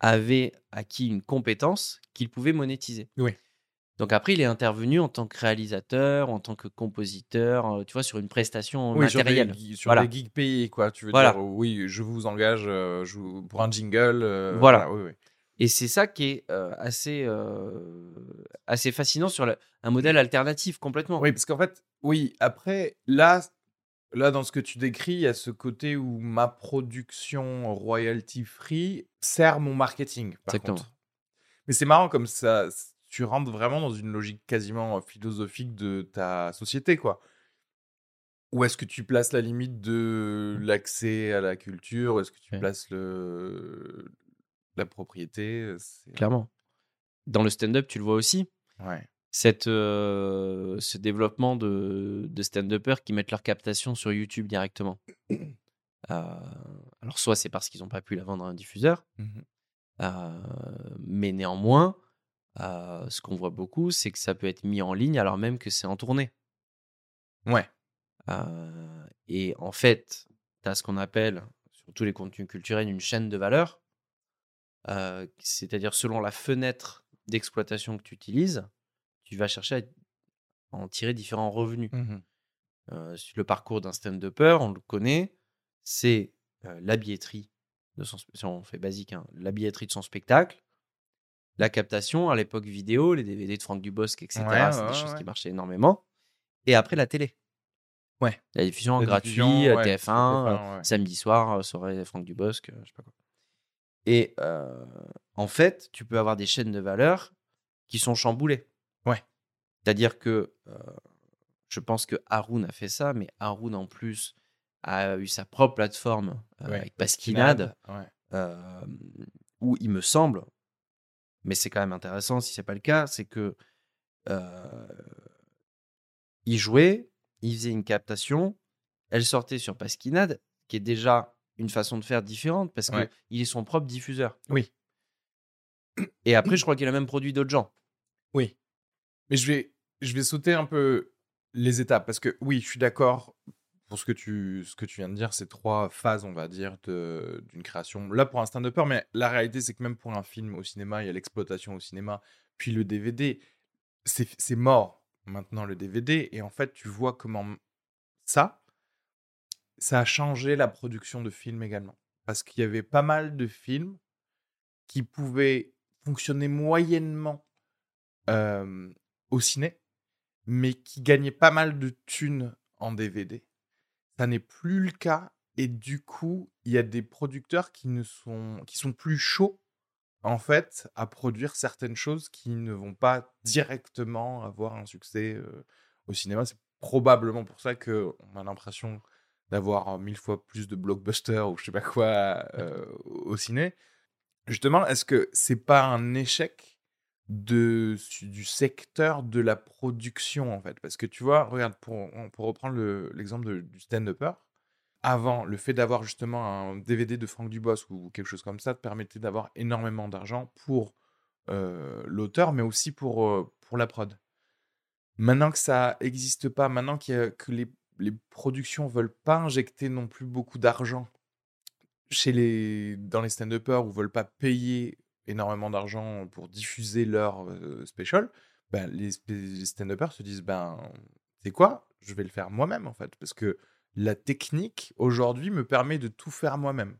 C: avait acquis une compétence qu'il pouvait monétiser.
A: Oui.
C: Donc après, il est intervenu en tant que réalisateur, en tant que compositeur, euh, tu vois, sur une prestation
A: Oui, sur des,
C: matérielle.
A: sur
C: Voilà.
A: des gigs payés, quoi. Tu veux
C: Voilà.
A: dire, oui, je vous engage euh, je vous- pour un jingle. euh,
C: Voilà.
A: oui, oui.
C: Et c'est ça qui est euh, assez, assez fascinant sur un modèle alternatif complètement.
A: Oui, parce qu'en fait, oui, après, là, là, dans ce que tu décris, il y a ce côté où ma production royalty free sert mon marketing. Par
C: Exactement.
A: contre. Mais c'est marrant comme ça, tu rentres vraiment dans une logique quasiment philosophique de ta société, quoi. Où est-ce que tu places la limite de l'accès à la culture? Où est-ce que tu
C: Ouais.
A: places le... la propriété?
C: Clairement. Dans le stand-up, tu le vois aussi.
A: Ouais.
C: Cette, euh, ce développement de, de stand-uppers qui mettent leur captation sur YouTube directement. Euh, alors, soit c'est parce qu'ils n'ont pas pu la vendre à un diffuseur,
A: Mhm.
C: euh, mais néanmoins, ce qu'on voit beaucoup, c'est que ça peut être mis en ligne alors même que c'est en tournée.
A: Ouais.
C: Et en fait, tu as ce qu'on appelle, sur tous les contenus culturels, une chaîne de valeur. Euh, C'est-à-dire, selon la fenêtre d'exploitation que tu utilises, tu vas chercher à en tirer différents revenus. Euh, sur le parcours d'un stand-upper, on le connaît, c'est euh, la billetterie, de son, si on fait basique, hein, la billetterie de son spectacle, la captation à l'époque vidéo, les DVD de Franck Dubosc, etc.
A: Ouais,
C: c'est
A: ouais,
C: des choses
A: ouais.
C: qui marchaient énormément. Et après, la télé.
A: Ouais.
C: La diffusion en gratuit
A: diffusion,
C: à
A: ouais,
C: TF1,
A: sur
C: euh,
A: TF1, ouais.
C: samedi soir, euh, soirée Franck Dubosc, euh, je sais pas quoi. Et euh, en fait, tu peux avoir des chaînes de valeur qui sont chamboulées. C'est-à-dire que euh, je pense que Haroun a fait ça, mais Haroun en plus a eu sa propre plateforme euh,
A: Ouais,
C: avec Pasquinade,
A: Ouais.
C: euh, où il me semble, mais c'est quand même intéressant si c'est pas le cas, c'est que il jouait, il faisait une captation, elle sortait sur Pasquinade, qui est déjà une façon de faire différente parce
A: Ouais.
C: que il est son propre diffuseur.
A: Oui.
C: Et après, je crois qu'il a même produit d'autres gens.
A: Oui. Mais je vais, je vais sauter un peu les étapes parce que oui, je suis d'accord pour ce que tu, ce que tu viens de dire, ces trois phases, on va dire, d'une création. Là, pour un stand-upper, mais la réalité, c'est que même pour un film au cinéma, il y a l'exploitation au cinéma, puis le DVD, c'est mort maintenant le DVD. Et en fait, tu vois comment ça, ça a changé la production de films également. Parce qu'il y avait pas mal de films qui pouvaient fonctionner moyennement euh, au ciné, mais qui gagnaient pas mal de thunes en DVD. Ça n'est plus le cas. Et du coup, il y a des producteurs qui, ne sont, qui sont plus chauds, en fait, à produire certaines choses qui ne vont pas directement avoir un succès euh, au cinéma. C'est probablement pour ça qu'on a l'impression d'avoir mille fois plus de blockbusters ou je sais pas quoi euh, au ciné. Justement, est-ce que c'est pas un échec de, du secteur de la production en fait Parce que tu vois, regarde, pour, pour reprendre le- l'exemple du stand-upper, avant, le fait d'avoir justement un DVD de Franck Dubosc ou quelque chose comme ça te permettait d'avoir énormément d'argent pour euh, l'auteur, mais aussi pour, euh, pour la prod. Maintenant que ça n'existe pas, maintenant que les, les productions veulent pas injecter non plus beaucoup d'argent chez les, dans les stand-uppers ou veulent pas payer énormément d'argent pour diffuser leur euh, special, ben, les, les stand-uppers se disent ben, c'est quoi? Je vais le faire moi-même en fait, parce que la technique aujourd'hui me permet de tout faire moi-même,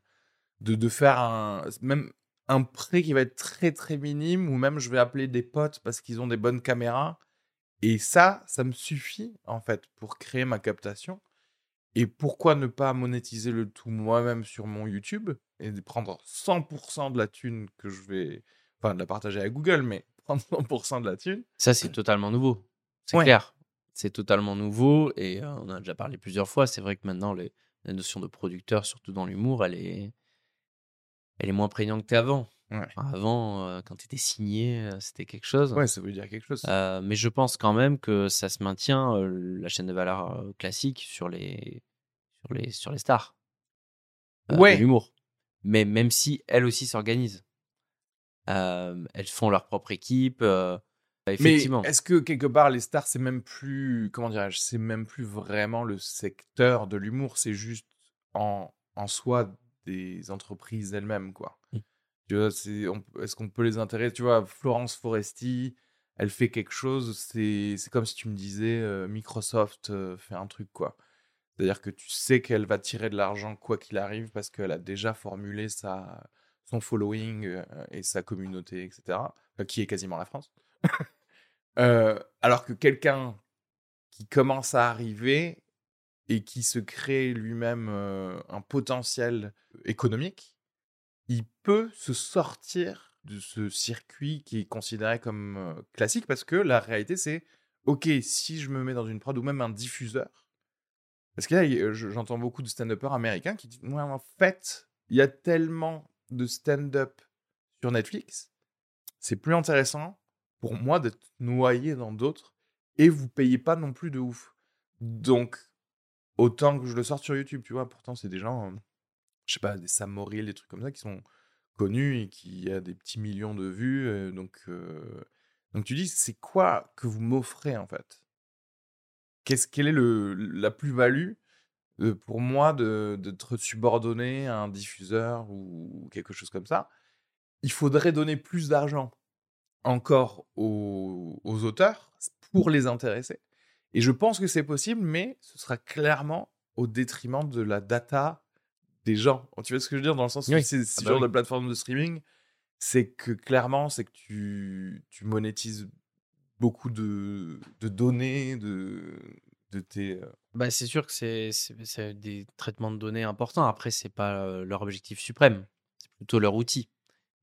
A: de, de faire un même un prêt qui va être très très minime ou même je vais appeler des potes parce qu'ils ont des bonnes caméras. Et ça, ça me suffit en fait pour créer ma captation. Et pourquoi ne pas monétiser le tout moi-même sur mon YouTube? Et de prendre 100% de la thune que je vais, enfin de la partager à Google, mais prendre 100% de la thune.
C: Ça, c'est totalement nouveau. C'est
A: Ouais.
C: clair. C'est totalement nouveau et euh, on en a déjà parlé plusieurs fois. C'est vrai que maintenant, les, la notion de producteur, surtout dans l'humour, elle est, elle est moins prégnante qu'avant.
A: Ouais.
C: Avant, euh, quand tu étais signé, euh, c'était quelque chose.
A: Ouais, ça veut dire quelque chose.
C: Euh, mais je pense quand même que ça se maintient, euh, la chaîne de valeur classique, sur les, sur les, sur les stars
A: Ouais.
C: l'humour. Mais même si elles aussi s'organisent. Euh, elles font leur propre équipe. euh, effectivement.
A: Est-ce que quelque part les stars c'est même plus comment dirais-je c'est même plus vraiment le secteur de l'humour c'est juste en, en soi des entreprises elles-mêmes quoi?
C: Mm.
A: Tu vois c'est est-ce qu'on peut les intéresser? Tu vois Florence Foresti elle fait quelque chose c'est comme si tu me disais euh, Microsoft fait un truc quoi. C'est-à-dire que tu sais qu'elle va tirer de l'argent quoi qu'il arrive parce qu'elle a déjà formulé sa son following euh, et sa communauté etc. qui est quasiment la France. Euh, alors que quelqu'un qui commence à arriver et qui se crée lui-même euh, un potentiel économique, il peut se sortir de ce circuit qui est considéré comme classique parce que la réalité c'est ok si je me mets dans une prod ou même un diffuseur parce que là je- j'entends beaucoup de stand-uppers américains qui disent ouais, en fait il y a tellement de stand-up sur Netflix c'est plus intéressant pour moi d'être noyé dans d'autres et vous payez pas non plus de ouf. Donc, autant que je le sorte sur YouTube, tu vois. Pourtant, c'est des gens, euh, je sais pas, des Sam des trucs comme ça qui sont connus et qui a des petits millions de vues. euh, donc, euh, donc, tu dis, c'est quoi que vous m'offrez en fait? Qu'est-ce, Quelle est le, la plus-value pour moi d'être subordonné à un diffuseur ou quelque chose comme ça? Il faudrait donner plus d'argent encore aux, aux auteurs pour les intéresser. Et je pense que c'est possible, mais ce sera clairement au détriment de la data des gens. Tu vois ce que je veux dire? Dans le sens où
C: Oui.
A: c'est ce
C: Ah bah
A: genre
C: oui.
A: de plateforme de streaming, c'est que clairement, c'est que tu, tu monétises beaucoup de, de données, de, de tes... euh,
C: Bah, c'est sûr que c'est c'est des traitements de données importants. Après, c'est pas euh, leur objectif suprême. C'est plutôt leur outil.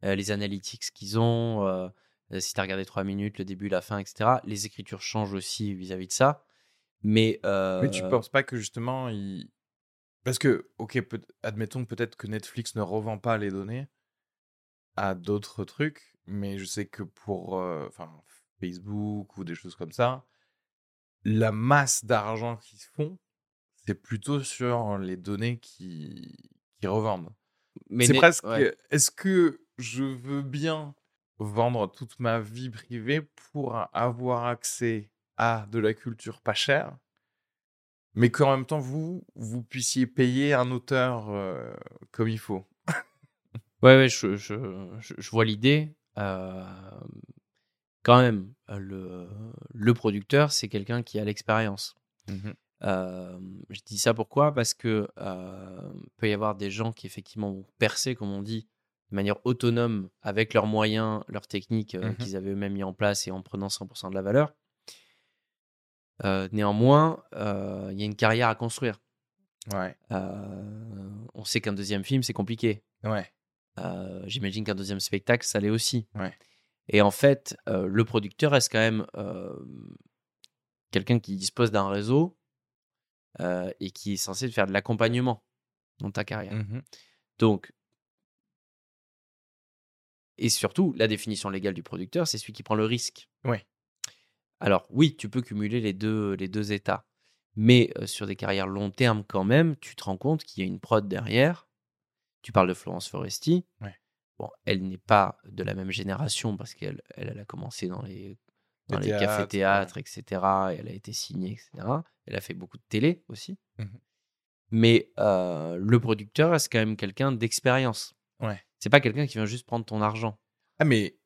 C: Euh, les analytics qu'ils ont, euh, euh, si tu as regardé 3 minutes, le début, la fin, etc. Les écritures changent aussi vis-à-vis de ça. Mais,
A: Mais tu
C: euh,
A: penses pas que justement, il... Parce que, ok, peut- admettons peut-être que Netflix ne revend pas les données à d'autres trucs, mais je sais que pour euh, enfin, Facebook ou des choses comme ça, la masse d'argent qu'ils font, c'est plutôt sur les données qui, qui revendent.
C: mais
A: C'est presque,
C: ouais.
A: est-ce que je veux bien vendre toute ma vie privée pour avoir accès à de la culture pas chère, mais qu'en même temps, vous, vous puissiez payer un auteur euh, comme il faut?
C: Ouais, ouais, je, je, je, je vois l'idée. Euh, quand même, euh, le, le producteur, c'est quelqu'un qui a l'expérience. Euh, je dis ça pourquoi? Parce que euh, peut y avoir des gens qui effectivement vont percer, comme on dit, de manière autonome avec leurs moyens, leurs techniques euh,
A: Mhm.
C: qu'ils avaient eux-mêmes mis en place et en prenant 100% de la valeur. Néanmoins, il y a une carrière à construire.
A: Ouais,
C: on sait qu'un deuxième film, c'est compliqué.
A: ouais,
C: J'imagine qu'un deuxième spectacle, ça l'est aussi.
A: Ouais.
C: Et en fait, euh, le producteur reste quand même euh, quelqu'un qui dispose d'un réseau euh, et qui est censé faire de l'accompagnement dans ta carrière.
A: Mhm.
C: Donc, et surtout, la définition légale du producteur, c'est celui qui prend le risque.
A: Ouais.
C: Alors, oui, tu peux cumuler les deux, les deux états. Mais sur des carrières long terme, quand même, tu te rends compte qu'il y a une prod derrière. Tu parles de Florence Foresti.
A: Ouais.
C: Bon, elle n'est pas de la même génération parce qu'elle elle, elle a commencé dans les, dans
A: Les
C: les
A: théâtres,
C: cafés-théâtres, etc. Et elle a été signée, etc. Elle a fait beaucoup de télé aussi.
A: Mhm.
C: Mais euh, le producteur reste quand même quelqu'un d'expérience.
A: Ouais.
C: C'est pas quelqu'un qui vient juste prendre ton argent.
A: Ah, mais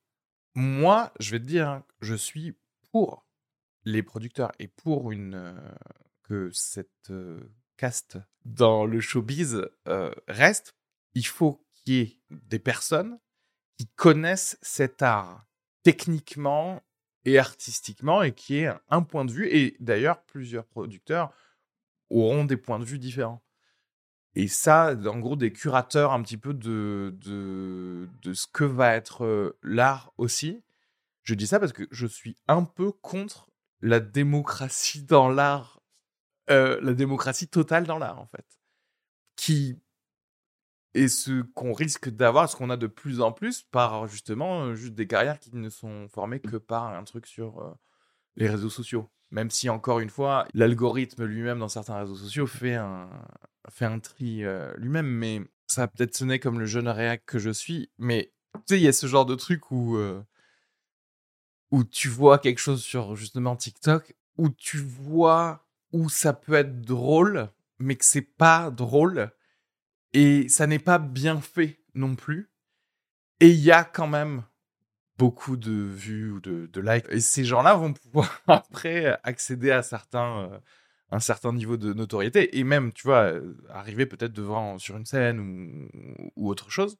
A: moi, je vais te dire, hein, je suis pour les producteurs et pour une. euh, que cette caste dans le showbiz reste, il faut qu'il y ait des personnes qui connaissent cet art techniquement et artistiquement et qui ait un point de vue. Et d'ailleurs, plusieurs producteurs auront des points de vue différents. Et ça, en gros, des curateurs un petit peu de, de, ce que va être l'art aussi. Je dis ça parce que je suis un peu contre la démocratie dans l'art, la démocratie totale dans l'art, en fait. Qui est ce qu'on risque d'avoir, ce qu'on a de plus en plus par justement juste des carrières qui ne sont formées que par un truc sur les réseaux sociaux. Même si, encore une fois, l'algorithme lui-même dans certains réseaux sociaux fait un, fait un tri lui-même. Mais ça peut-être sonner comme le jeune réac que je suis. Mais tu sais, il y a ce genre de truc où, où tu vois quelque chose sur justement TikTok, où tu vois où ça peut être drôle, mais que c'est pas drôle. Et ça n'est pas bien fait non plus. Et il y a quand même beaucoup de vues ou de, likes. Et ces gens-là vont pouvoir après accéder à certains, euh, un certain niveau de notoriété et même, tu vois, euh, arriver peut-être devant sur une scène ou, autre chose.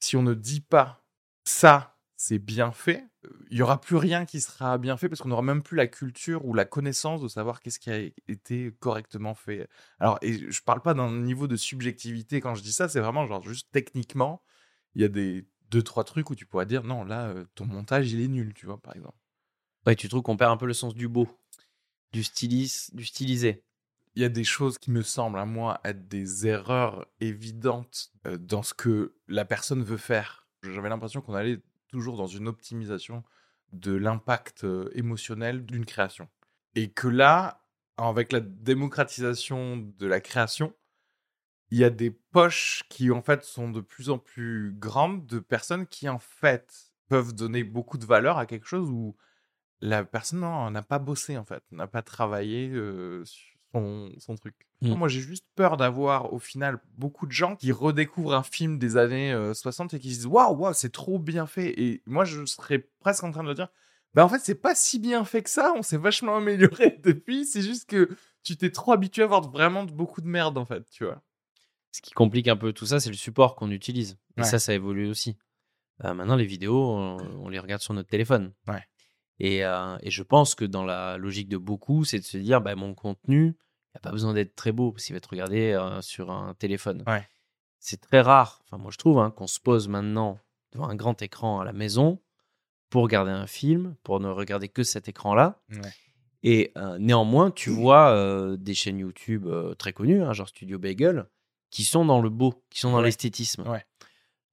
A: Si on ne dit pas ça, c'est bien fait, il y aura plus rien qui sera bien fait parce qu'on n'aura même plus la culture ou la connaissance de savoir qu'est-ce qui a été correctement fait. Alors, et je parle pas d'un niveau de subjectivité quand je dis ça, c'est vraiment genre juste techniquement, il y a des deux, trois trucs où tu pourrais dire non, là, ton montage, il est nul, tu vois, par exemple.
C: Ouais, tu trouves qu'on perd un peu le sens du beau, du, stylis, du stylisé.
A: Il y a des choses qui me semblent à moi être des erreurs évidentes dans ce que la personne veut faire. J'avais l'impression qu'on allait toujours dans une optimisation de l'impact émotionnel d'une création. Et que là, avec la démocratisation de la création, il y a des poches qui en fait sont de plus en plus grandes de personnes qui en fait peuvent donner beaucoup de valeur à quelque chose où la personne n'a pas bossé en fait, n'a pas travaillé son, son, truc. Mmh. Moi j'ai juste peur d'avoir au final beaucoup de gens qui redécouvrent un film des années 60 et qui se disent waouh, wow, c'est trop bien fait. Et moi je serais presque en train de dire bah en fait c'est pas si bien fait que ça, on s'est vachement amélioré depuis, c'est juste que tu t'es trop habitué à voir vraiment beaucoup de merde en fait, tu vois.
C: Ce qui complique un peu tout ça, c'est le support qu'on utilise. Et ça, ça évolue aussi. Euh, maintenant, les vidéos, on, les regarde sur notre téléphone.
A: Ouais.
C: Et, euh, et, je pense que dans la logique de beaucoup, c'est de se dire, bah, mon contenu, il n'y a pas besoin d'être très beau parce qu'il va être regardé euh, sur un téléphone.
A: Ouais.
C: C'est très rare, enfin moi je trouve, hein, qu'on se pose maintenant devant un grand écran à la maison pour regarder un film, pour ne regarder que cet écran-là.
A: Ouais.
C: Et néanmoins, tu vois des chaînes YouTube très connues, hein, genre Studio Bagel, qui sont dans le beau, qui sont dans l'esthétisme.
A: Ouais.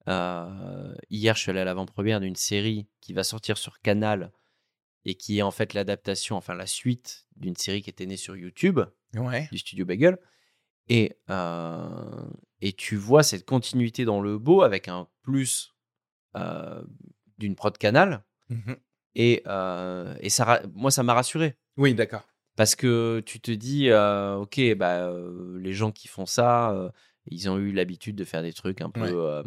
C: Euh, hier, je suis allé à l'avant-première d'une série qui va sortir sur Canal et qui est en fait l'adaptation, enfin la suite d'une série qui était née sur YouTube
A: ouais.
C: du studio Bagel. Et, euh, et tu vois cette continuité dans le beau avec un plus euh, d'une prod Canal.
A: Mmh
C: et, et ça, moi, ça m'a rassuré.
A: Oui, d'accord.
C: Parce que tu te dis, ok, bah, les gens qui font ça, ils ont eu l'habitude de faire des trucs un peu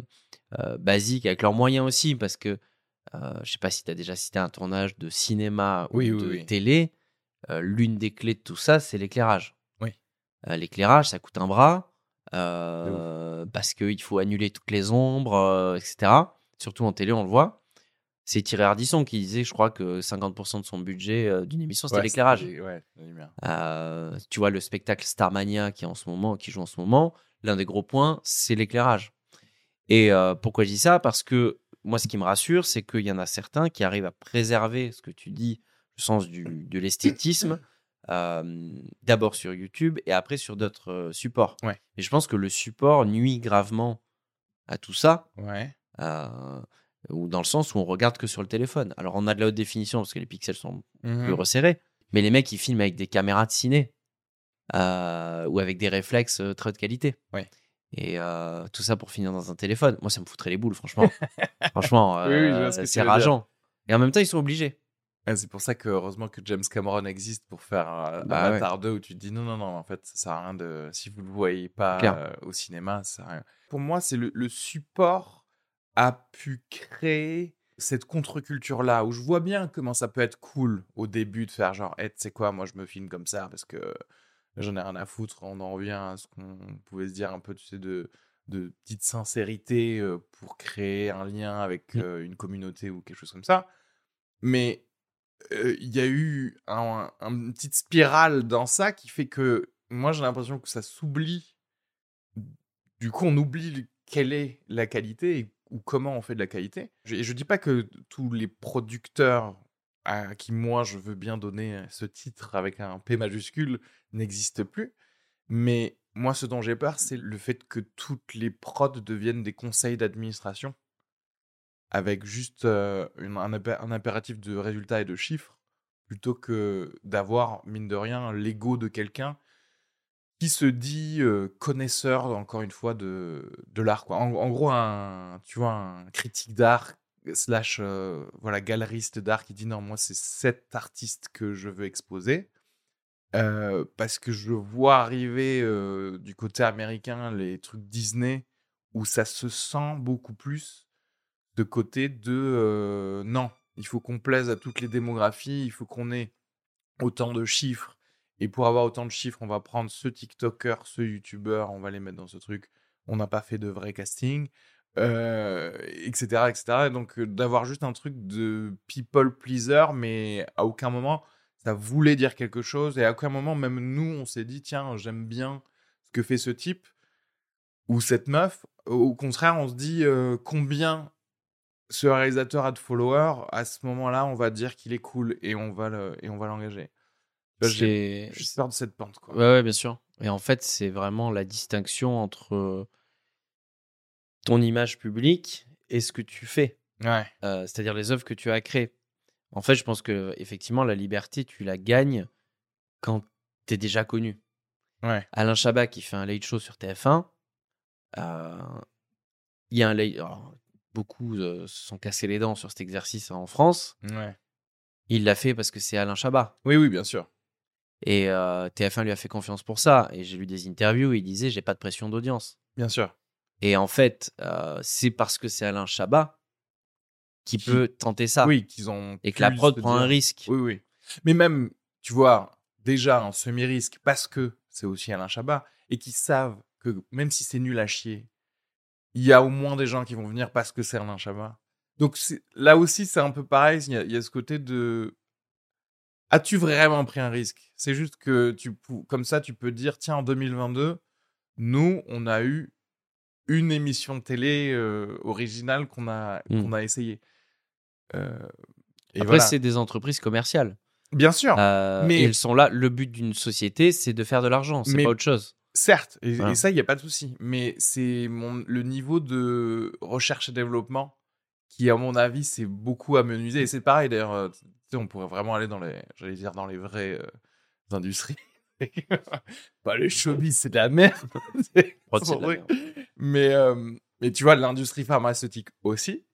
C: basiques avec leurs moyens aussi. Parce que je sais pas si tu as déjà cité un tournage de cinéma
A: ou
C: de télé. L'une des clés de tout ça, c'est l'éclairage.
A: Oui.
C: l'éclairage, ça coûte un bras. parce qu'il faut annuler toutes les ombres, etc. Surtout en télé, on le voit. C'est Thierry Ardisson qui disait, je crois, que 50% de son budget d'une émission, c'était l'éclairage.
A: Ouais,
C: tu vois, le spectacle Starmania qui, en ce moment, qui joue en ce moment, l'un des gros points, c'est l'éclairage. Et pourquoi je dis ça? Parce que moi, ce qui me rassure, c'est qu'il y en a certains qui arrivent à préserver ce que tu dis, le sens du, de l'esthétisme, d'abord sur YouTube et après sur d'autres supports.
A: Ouais.
C: Et je pense que le support nuit gravement à tout ça.
A: Ouais.
C: ou dans le sens où on regarde que sur le téléphone. Alors, on a de la haute définition parce que les pixels sont
A: mmh
C: plus resserrés, mais les mecs, ils filment avec des caméras de ciné ou avec des réflexes très de qualité.
A: Ouais.
C: Et euh, tout ça pour finir dans un téléphone. Moi, ça me foutrait les boules, franchement. franchement, euh, c'est rageant. Et en même temps, ils sont obligés.
A: c'est pour ça que heureusement que James Cameron existe pour faire bah, Avatar 2 où tu te dis non, non, non, en fait, ça sert à rien de. Si vous ne le voyez pas au cinéma, ça sert à rien. Pour moi, c'est le, le, support a pu créer cette contre-culture-là où je vois bien comment ça peut être cool au début de faire genre, hey, tu sais quoi, moi je me filme comme ça parce que J'en ai rien à foutre. On en revient à ce qu'on pouvait se dire un peu, tu sais, de, de petite sincérité pour créer un lien avec
C: Mmh.
A: une communauté ou quelque chose comme ça. Mais euh, il y a eu un, un- une petite spirale dans ça qui fait que moi, j'ai l'impression que ça s'oublie. Du coup, on oublie quelle est la qualité et- ou comment on fait de la qualité. Je- je dis pas que tous les producteurs à qui moi je veux bien donner ce titre avec un P majuscule n'existent plus. Mais moi, ce dont j'ai peur, c'est le fait que toutes les prods deviennent des conseils d'administration avec juste euh, un, impé- un impératif de résultats et de chiffres plutôt que d'avoir, mine de rien, l'ego de quelqu'un qui se dit euh, connaisseur, encore une fois, de, de l'art. En, en gros, un, tu vois, un critique d'art slash euh, voilà, galeriste d'art qui dit non, moi, c'est cet artiste que je veux exposer. Euh, parce que je vois arriver euh, du côté américain les trucs Disney où ça se sent beaucoup plus de côté de non, il faut qu'on plaise à toutes les démographies, il faut qu'on ait autant de chiffres. Et pour avoir autant de chiffres, on va prendre ce TikToker, ce YouTuber, on va les mettre dans ce truc. On n'a pas fait de vrai casting, euh, etc., etc. Et donc euh, d'avoir juste un truc de people pleaser, mais à aucun moment ça voulait dire quelque chose. Et à aucun moment, même nous, on s'est dit tiens, j'aime bien ce que fait ce type ou cette meuf. Au contraire, on se dit euh, combien ce réalisateur a de followers. À ce moment-là, on va dire qu'il est cool et on va le- et on va l'engager. J'ai j'ai peur de cette pente. Quoi.
C: Ouais, ouais, bien sûr. Et en fait, c'est vraiment la distinction entre ton image publique et ce que tu fais,
A: Ouais.
C: Euh, c'est-à-dire les œuvres que tu as créées. En fait, je pense que effectivement, la liberté, tu la gagnes quand tu es déjà connu.
A: Ouais.
C: Alain Chabat qui fait un late show sur TF1, euh, il y a un late. alors, beaucoup euh, se sont cassés les dents sur cet exercice en France.
A: Ouais.
C: Il l'a fait parce que c'est Alain Chabat.
A: Oui, oui, bien sûr.
C: Et euh, TF1 lui a fait confiance pour ça. Et j'ai lu des interviews où il disait J'ai pas de pression d'audience.
A: Bien sûr.
C: Et en fait, euh, c'est parce que c'est Alain Chabat qui,
A: Qui-
C: peut tenter ça.
A: Oui, qu'ils ont.
C: Et que la prod prend un risque.
A: Oui, oui. Mais même, tu vois, déjà un semi-risque parce que c'est aussi Alain Chabat et qu'ils savent que même si c'est nul à chier, il y a au moins des gens qui vont venir parce que c'est Alain Chabat. Donc là aussi, c'est un peu pareil. Il y, a, il y a ce côté de. As-tu vraiment pris un risque? C'est juste que tu, comme ça, tu peux dire tiens, en 2022, nous, on a eu une émission de télé euh, originale qu'on a,
C: Mm.
A: qu'on a essayé. Euh, et
C: Après,
A: voilà.
C: c'est des entreprises commerciales.
A: Bien sûr.
C: Euh,
A: mais-
C: elles sont là. Le but d'une société, c'est de faire de l'argent. C'est
A: Mais-
C: pas autre chose.
A: Certes, et, ça, il n'y a pas de souci. Mais c'est mon, le niveau de recherche et développement qui, à mon avis, c'est beaucoup amenuisé. Et c'est pareil, d'ailleurs, euh, on pourrait vraiment aller dans les, j'allais dire, dans les vraies industries. Pas les showbiz, c'est de la merde.
C: De la
A: mais, euh, mais tu vois, l'industrie pharmaceutique aussi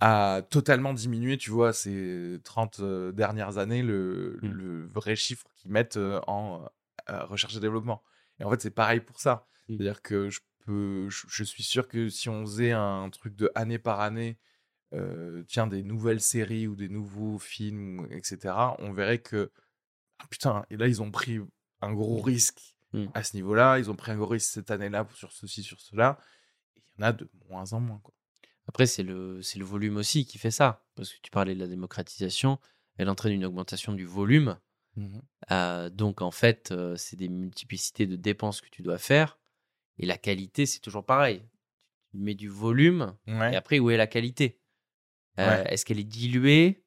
A: a totalement diminué, tu vois, ces 30 euh, dernières années, le,
C: Mm.
A: le vrai chiffre qu'ils mettent euh, en recherche et développement. Et en fait, c'est pareil pour ça.
C: Mm.
A: C'est-à-dire que je peux, je, je suis sûr que si on faisait un truc de année par année, tiens, des nouvelles séries ou des nouveaux films, etc., on verrait que, ah, putain, et là, ils ont pris un gros risque
C: Mm.
A: à ce niveau-là. Ils ont pris un gros risque cette année-là sur ceci, sur cela. Et il y en a de moins en moins, quoi.
C: Après, c'est le, le volume aussi qui fait ça. Parce que tu parlais de la démocratisation. Elle entraîne une augmentation du volume. Euh, donc, en fait, euh, c'est des multiplicités de dépenses que tu dois faire. Et la qualité, c'est toujours pareil. Tu mets du volume.
A: Ouais.
C: Et après, où est la qualité? Euh,
A: Ouais.
C: Est-ce qu'elle est diluée?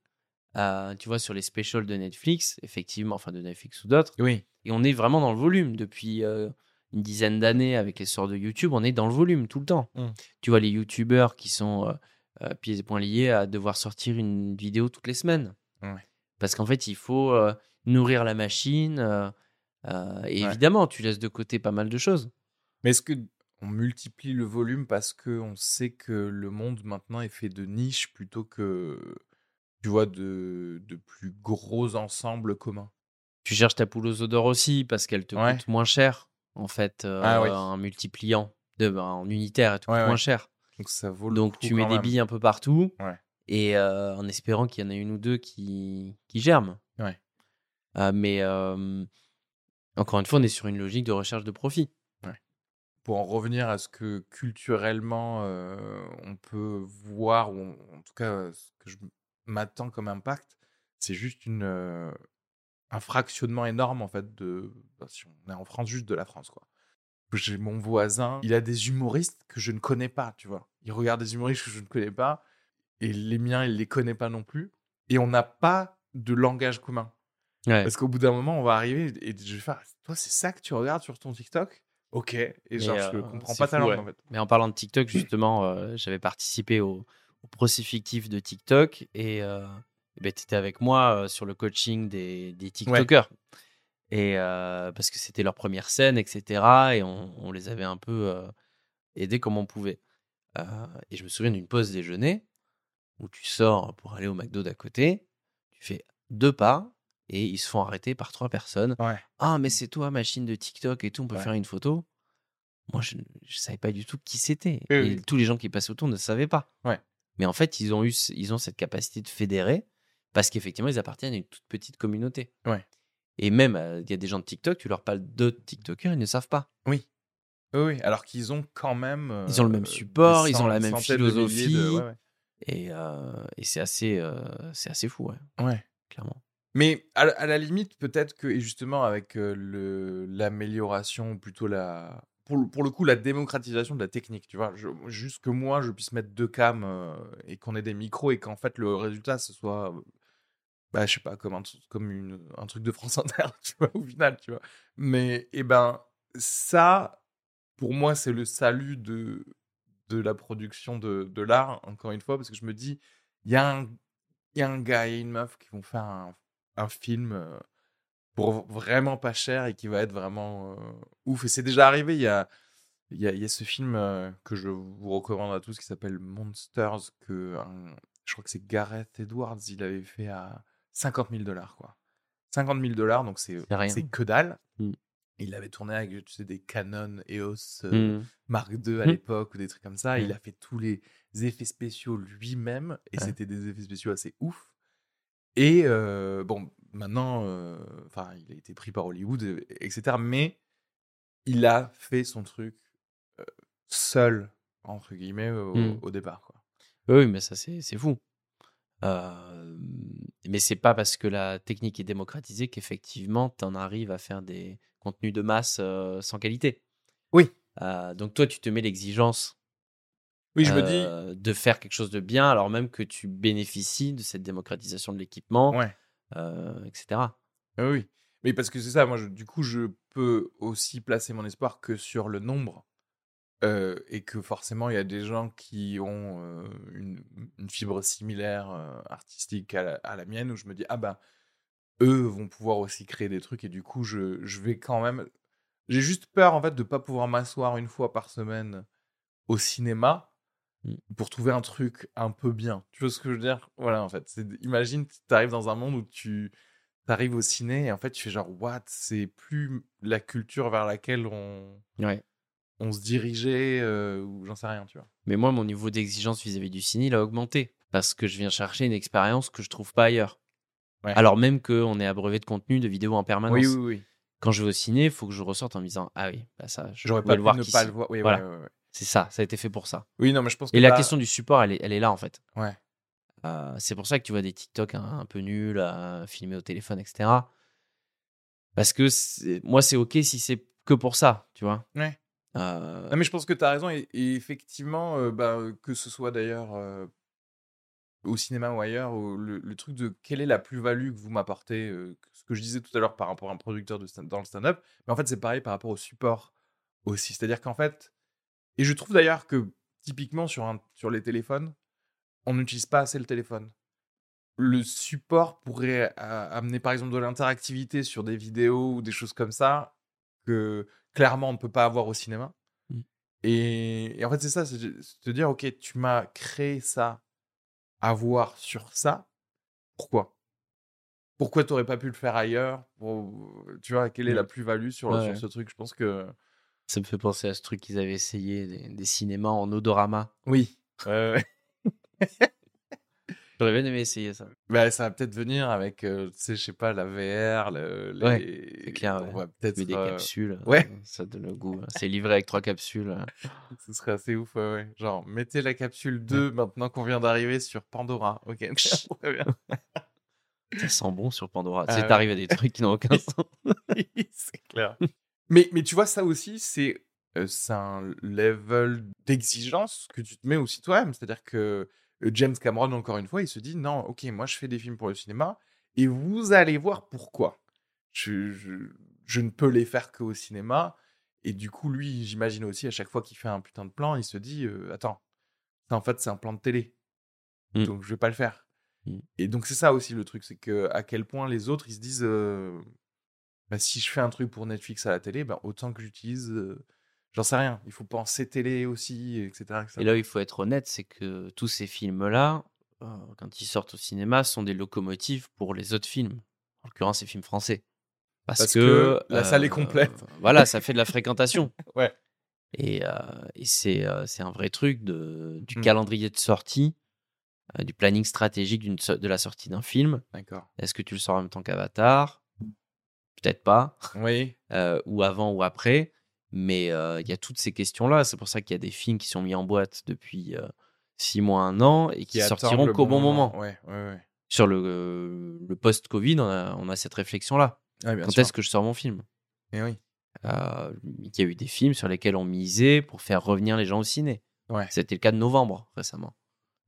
C: Euh, Tu vois, sur les specials de Netflix, effectivement, enfin de Netflix ou d'autres.
A: Oui.
C: Et on est vraiment dans le volume depuis euh, une dizaine d'années avec les sorts de YouTube. On est dans le volume tout le temps.
A: Mm.
C: Tu vois les YouTubeurs qui sont euh, euh, pieds et poings liés à devoir sortir une vidéo toutes les semaines. Parce qu'en fait, il faut nourrir la machine. et
A: Ouais.
C: évidemment, tu laisses de côté pas mal de choses.
A: Mais est-ce que on multiplie le volume parce que on sait que le monde maintenant est fait de niches plutôt que tu vois de, de plus gros ensembles communs?
C: Tu cherches ta poule aux odeurs aussi parce qu'elle te
A: Ouais.
C: coûte moins cher, en fait, euh,
A: Ah oui.
C: en multipliant, de, ben, en unitaire, elle te coûte
A: Ouais,
C: moins
A: ouais.
C: cher.
A: Donc ça vaut le
C: Donc
A: coup
C: tu mets des billes un peu partout et euh, en espérant qu'il y en a une ou deux qui, qui germent. Euh, mais Encore une fois, on est sur une logique de recherche de profit.
A: Pour en revenir à ce que culturellement euh, on peut voir, ou en, en tout cas ce que je m'attends comme impact, c'est juste une, euh, un fractionnement énorme en fait de, bah, si on est en France, juste de la France quoi. J'ai mon voisin, il a des humoristes que je ne connais pas, tu vois. Il regarde des humoristes que je ne connais pas, et les miens, il les connaît pas non plus. Et on n'a pas de langage commun.
C: Ouais.
A: Parce qu'au bout d'un moment, on va arriver et je vais faire Toi, c'est ça que tu regardes sur ton TikTok? Ok. Et genre, je
C: euh,
A: comprends
C: c'est
A: pas ta langue
C: ouais.
A: en fait.
C: Mais en parlant de TikTok, justement, euh, j'avais participé au, au procès-fictif de TikTok et euh, tu étais avec moi euh, sur le coaching des, des TikTokers. Et euh, parce que c'était leur première scène, etc. Et on, on les avait un peu euh, aidés comme on pouvait. Et je me souviens d'une pause déjeuner où tu sors pour aller au McDo d'à côté, tu fais deux pas et ils se font arrêter par trois personnes.
A: Ouais.
C: Ah, mais c'est toi, machine de TikTok et tout, on peut
A: Ouais.
C: faire une photo? Moi, je ne savais pas du tout qui c'était.
A: Oui,
C: et
A: oui.
C: tous les gens qui passaient autour ne savaient pas.
A: Ouais.
C: Mais en fait, ils ont, eu, ils ont cette capacité de fédérer parce qu'effectivement, ils appartiennent à une toute petite communauté.
A: Ouais.
C: Et même, euh, il y a des gens de TikTok, tu leur parles d'autres TikTokers, ils ne savent pas.
A: Oui. Oui. Alors qu'ils ont quand même.
C: Ils ont le même
A: euh,
C: support, ils ont la même
A: de de-
C: philosophie.
A: ouais, ouais.
C: Et, euh, et c'est assez, euh, c'est assez fou, ouais,
A: Ouais.
C: clairement.
A: Mais à, la- à la limite, peut-être que, et justement, avec euh, l'amélioration, plutôt la. Pour le, coup, la démocratisation de la technique, tu vois. Juste que moi, je puisse mettre deux cams euh, et qu'on ait des micros et qu'en fait, le résultat, ce soit. euh, Bah, je sais pas, comme un, comme un truc de France Inter, tu vois, au final, tu vois. Mais, eh ben, ça, pour moi, c'est le salut de, de la production de, de l'art, encore une fois, parce que je me dis, il y, y a un gars et une meuf qui vont faire un, un film euh, pour vraiment pas cher et qui va être vraiment euh, ouf. Et c'est déjà arrivé, il y a, il y, a, il y a ce film euh, que je vous recommande à tous qui s'appelle Monsters, que je crois que c'est Gareth Edwards, il avait fait à 50 000 dollars, quoi. 50 000 dollars, donc c'est que dalle.
C: Mm.
A: Il avait tourné avec tu sais, des Canon EOS euh,
C: Mm.
A: Mark II à
C: Mhm.
A: l'époque ou des trucs comme ça. Il a fait tous les effets spéciaux lui-même et
C: Ouais.
A: c'était des effets spéciaux assez ouf. Et euh, bon, maintenant, euh, enfin, il a été pris par Hollywood, euh, etc. Mais il a fait son truc euh, seul entre guillemets au, au départ, quoi.
C: Oui, mais ça, c'est c'est fou. Euh, mais c'est pas parce que la technique est démocratisée qu'effectivement, tu en arrives à faire des contenus de masse euh, sans qualité.
A: Oui.
C: Euh, donc toi, tu te mets l'exigence
A: Oui, je me dis,
C: de faire quelque chose de bien, alors même que tu bénéficies de cette démocratisation de l'équipement,
A: ouais.
C: Euh, etc.
A: Ah Oui, mais parce que c'est ça, moi, du coup, je peux aussi placer mon espoir que sur le nombre. euh, et que forcément, il y a des gens qui ont euh, une, fibre similaire artistique à la, mienne, où je me dis, ah ben, eux vont pouvoir aussi créer des trucs, et du coup, je, je vais quand même. J'ai juste peur, en fait, de pas pouvoir m'asseoir une fois par semaine au cinéma. Pour trouver un truc un peu bien. Tu vois ce que je veux dire? Voilà, en fait. Imagine, tu arrives dans un monde où tu arrives au ciné et en fait, tu fais genre, what? C'est plus la culture vers laquelle on,
C: Ouais.
A: on se dirigeait euh, ou j'en sais rien, tu vois.
C: Mais moi, mon niveau d'exigence vis-à-vis du ciné, il a augmenté. Parce que je viens chercher une expérience que je trouve pas ailleurs.
A: Ouais.
C: Alors même qu'on est abreuvé de contenu, de vidéos en permanence.
A: Oui, oui, oui.
C: Quand je vais au ciné, il faut que je ressorte en me disant Ah oui, bah ça, je
A: J'aurais pas
C: le voir
A: ne pas le voir. Oui,
C: Voilà.
A: ouais.
C: C'est ça, ça a été fait pour ça.
A: Oui, non, mais je pense que
C: Et la
A: là-
C: question du support, elle est, elle est là en fait.
A: Ouais.
C: Euh, c'est pour ça que tu vois des TikTok un, un peu nuls, euh, filmés au téléphone, etc. Parce que moi, c'est OK si c'est que pour ça, tu vois.
A: Ouais.
C: Euh,
A: Non, mais je pense que tu as raison. Et, et effectivement, bah, que ce soit d'ailleurs au cinéma ou ailleurs, ou le, le truc de quelle est la plus-value que vous m'apportez, ce que je disais tout à l'heure par rapport à un producteur de stand- dans le stand-up, mais en fait, c'est pareil par rapport au support aussi. C'est-à-dire qu'en fait, et je trouve d'ailleurs que typiquement sur, un, sur les téléphones, on n'utilise pas assez le téléphone. Le support pourrait euh, amener par exemple de l'interactivité sur des vidéos ou des choses comme ça que clairement on ne peut pas avoir au cinéma.
C: Mm.
A: Et, et en fait, c'est ça, c'est de dire, ok, tu m'as créé ça à voir sur ça. Pourquoi? Pourquoi tu n'aurais pas pu le faire ailleurs? Pour- Tu vois, quelle est la plus-value sur,
C: Ouais,
A: sur ce truc? Je pense que.
C: Ça me fait penser à ce truc qu'ils avaient essayé, des, des cinémas en odorama.
A: Oui. Ouais.
C: J'aurais bien aimé essayer ça.
A: Bah, ça va peut-être venir avec, euh, tu sais, je sais pas, la VR, le, les...
C: Ouais, c'est clair,
A: On
C: ouais.
A: va peut-être.
C: Mais des
A: euh,
C: capsules,
A: ouais.
C: euh, ça donne le goût. hein. C'est livré avec trois capsules. euh.
A: Ce serait assez ouf, ouais, ouais. Genre, mettez la capsule 2 maintenant qu'on vient d'arriver sur Pandora. Ok, très bien.
C: Ça sent bon sur Pandora.
A: Ah
C: tu sais,
A: ouais.
C: t'arrives à des trucs qui n'ont aucun sens.
A: c'est clair. Mais, mais tu vois, ça aussi, c'est euh, un level d'exigence que tu te mets aussi toi-même. C'est-à-dire que James Cameron, encore une fois, il se dit non, ok, moi je fais des films pour le cinéma et vous allez voir pourquoi. Je, je, je ne peux les faire qu'au cinéma. Et du coup, lui, j'imagine aussi, à chaque fois qu'il fait un putain de plan, il se dit euh, attends, ça, en fait, c'est un plan de télé.
C: Mm.
A: Donc je vais pas le faire.
C: Mm.
A: Et donc c'est ça aussi le truc, c'est que à quel point les autres, ils se disent euh, bah, si je fais un truc pour Netflix à la télé, bah, autant que j'utilise. euh, J'en sais rien. Il faut penser télé aussi, etc. etc.
C: Et là, il faut être honnête, c'est que tous ces films-là, euh, quand ils sortent au cinéma, sont des locomotives pour les autres films. En l'occurrence, les films français. Parce,
A: Parce
C: que,
A: que la salle est
C: euh,
A: complète.
C: Voilà, ça fait de la fréquentation.
A: Ouais.
C: Et, euh, et c'est un vrai truc de, du
A: Mm.
C: calendrier de sortie, du planning stratégique de la sortie d'un film.
A: D'accord.
C: Est-ce que tu le sors en même temps qu'Avatar? Peut-être pas.
A: Oui.
C: euh, ou avant ou après. Mais euh, il y a toutes ces questions-là. C'est pour ça qu'il y a des films qui sont mis en boîte depuis euh, six mois, un an et qui, sortiront qu'au bon moment.
A: Ouais, ouais, ouais.
C: Sur le, le post-Covid, on a, on a cette réflexion-là.
A: Bien
C: Quand est-ce que je sors mon film?
A: Eh oui.
C: Il y a eu des films sur lesquels on misait pour faire revenir les gens au ciné. C'était le cas de Novembre récemment,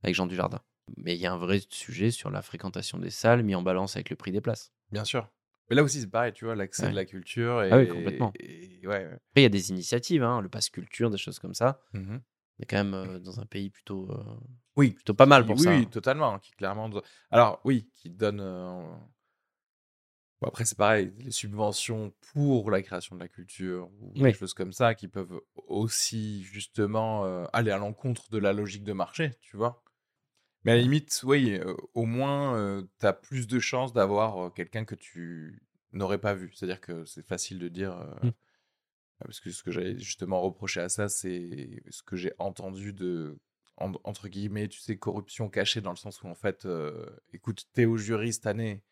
C: avec Jean Dujardin. Mais il y a un vrai sujet sur la fréquentation des salles mis en balance avec le prix des places.
A: Bien sûr. Mais là aussi, c'est pareil, tu vois, l'accès
C: Ouais.
A: de la culture. Et,
C: Ah oui, complètement.
A: et- ouais, ouais.
C: Après, il y a des initiatives, hein, le pass culture, des choses comme ça.
A: Mhm.
C: On est quand même euh, dans un pays plutôt, euh,
A: Oui,
C: plutôt pas mal pour
A: oui,
C: ça.
A: Oui, totalement. Qui clairement. Alors, oui, qui donne. euh, bon, après, c'est pareil, les subventions pour la création de la culture ou
C: Oui.
A: des choses comme ça qui peuvent aussi, justement, aller à l'encontre de la logique de marché, tu vois? Mais à la limite, oui, euh, au moins, tu as plus de chances d'avoir euh, quelqu'un que tu n'aurais pas vu. C'est-à-dire que c'est facile de dire. euh,
C: Mm.
A: Parce que ce que j'allais justement reprocher à ça, c'est ce que j'ai entendu de, en- entre guillemets, tu sais, corruption cachée, dans le sens où, en fait, euh, écoute, t'es au jury cette année,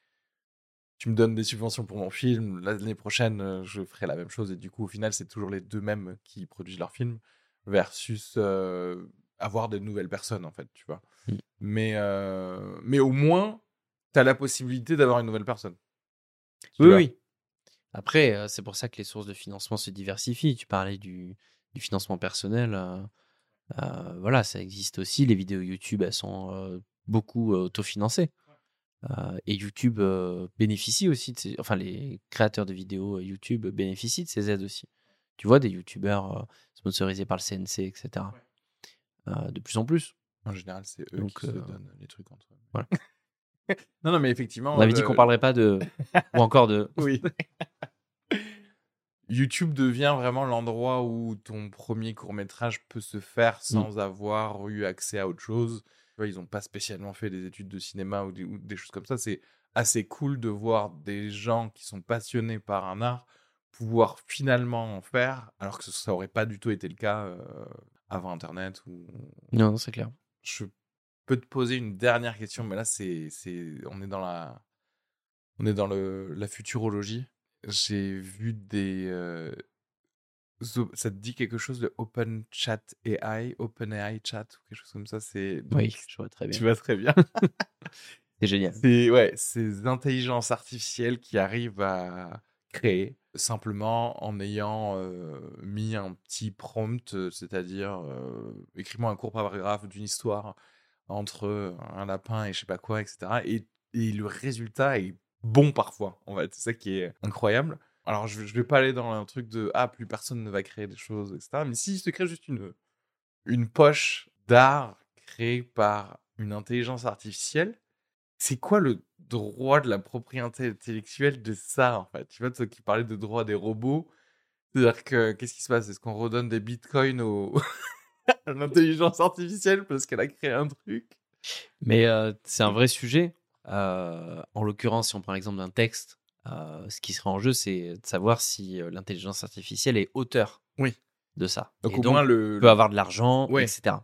A: tu me donnes des subventions pour mon film, l'année prochaine, euh, je ferai la même chose, et du coup, au final, c'est toujours les deux mêmes qui produisent leur film, versus euh, avoir de nouvelles personnes, en fait, tu vois.
C: Mm.
A: Mais, euh, mais au moins, t'as la possibilité d'avoir une nouvelle personne. Tu
C: Oui, oui. Après, euh, c'est pour ça que les sources de financement se diversifient. Tu parlais du, du financement personnel. euh, euh, voilà, ça existe aussi. Les vidéos YouTube, elles sont euh, beaucoup autofinancées. Et YouTube bénéficie aussi de ces... Enfin, les créateurs de vidéos YouTube bénéficient de ces aides aussi. Tu vois, des YouTubeurs sponsorisés par le CNC, etc. de plus en plus.
A: En général, c'est eux
C: Donc,
A: qui se
C: euh,
A: donnent les trucs entre eux.
C: voilà.
A: non, non, mais effectivement.
C: On avait dit
A: le-
C: qu'on parlerait pas de... Ou encore de...
A: Oui. YouTube devient vraiment l'endroit où ton premier court métrage peut se faire sans avoir eu accès à autre chose. Ils n'ont pas spécialement fait des études de cinéma ou des, ou des choses comme ça. C'est assez cool de voir des gens qui sont passionnés par un art pouvoir finalement en faire, alors que ça aurait pas du tout été le cas euh, avant Internet. Ou...
C: Non, non, c'est clair.
A: Je peux te poser une dernière question, mais là, c'est, c'est, on est dans la, on est dans le, la futurologie. J'ai vu des, euh, ça te dit quelque chose de Open Chat AI, Open AI Chat ou quelque chose comme ça? C'est, donc,
C: Oui, je vois très bien.
A: tu vois très bien.
C: C'est génial.
A: C'est ouais, ces intelligences artificielles qui arrivent à créer simplement en ayant euh, mis un petit prompt, euh, c'est-à-dire euh, écris-moi un court paragraphe d'une histoire entre un lapin et je sais pas quoi, etc. Et, et le résultat est bon parfois, en fait. C'est ça qui est incroyable. Alors, je, je vais pas aller dans un truc de ah, plus personne ne va créer des choses, etc. Mais si, se crée juste une, une poche d'art créée par une intelligence artificielle, c'est quoi le droit de la propriété intellectuelle de ça, en fait Tu vois, toi qui parlais de droit des robots, c'est-à-dire que qu'est-ce qui se passe? Est-ce qu'on redonne des bitcoins au... à l'intelligence artificielle parce qu'elle a créé un truc?
C: Mais euh, c'est un vrai sujet. Euh, en l'occurrence, si on prend l'exemple d'un texte, euh, ce qui serait en jeu, c'est de savoir si l'intelligence artificielle est auteur
A: Oui.
C: de ça.
A: Donc
C: Et
A: au moins le...
C: peut avoir de l'argent,
A: Ouais.
C: etc.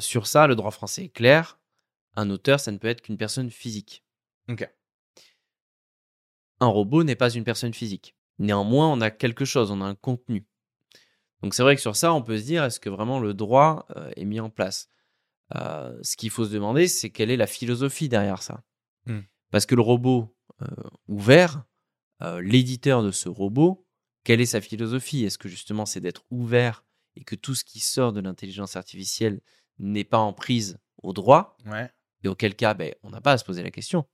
C: Sur ça, le droit français est clair. un auteur, ça ne peut être qu'une personne physique.
A: Ok.
C: Un robot n'est pas une personne physique. Néanmoins, on a quelque chose, on a un contenu. Donc c'est vrai que sur ça, on peut se dire, est-ce que vraiment le droit euh, est mis en place? Euh, Ce qu'il faut se demander, c'est quelle est la philosophie derrière ça?
A: Hmm.
C: Parce que le robot euh, ouvert, l'éditeur de ce robot, quelle est sa philosophie? Est-ce que justement c'est d'être ouvert et que tout ce qui sort de l'intelligence artificielle n'est pas en prise au droit?
A: Ouais.
C: Et auquel cas, ben, on n'a pas à se poser la question.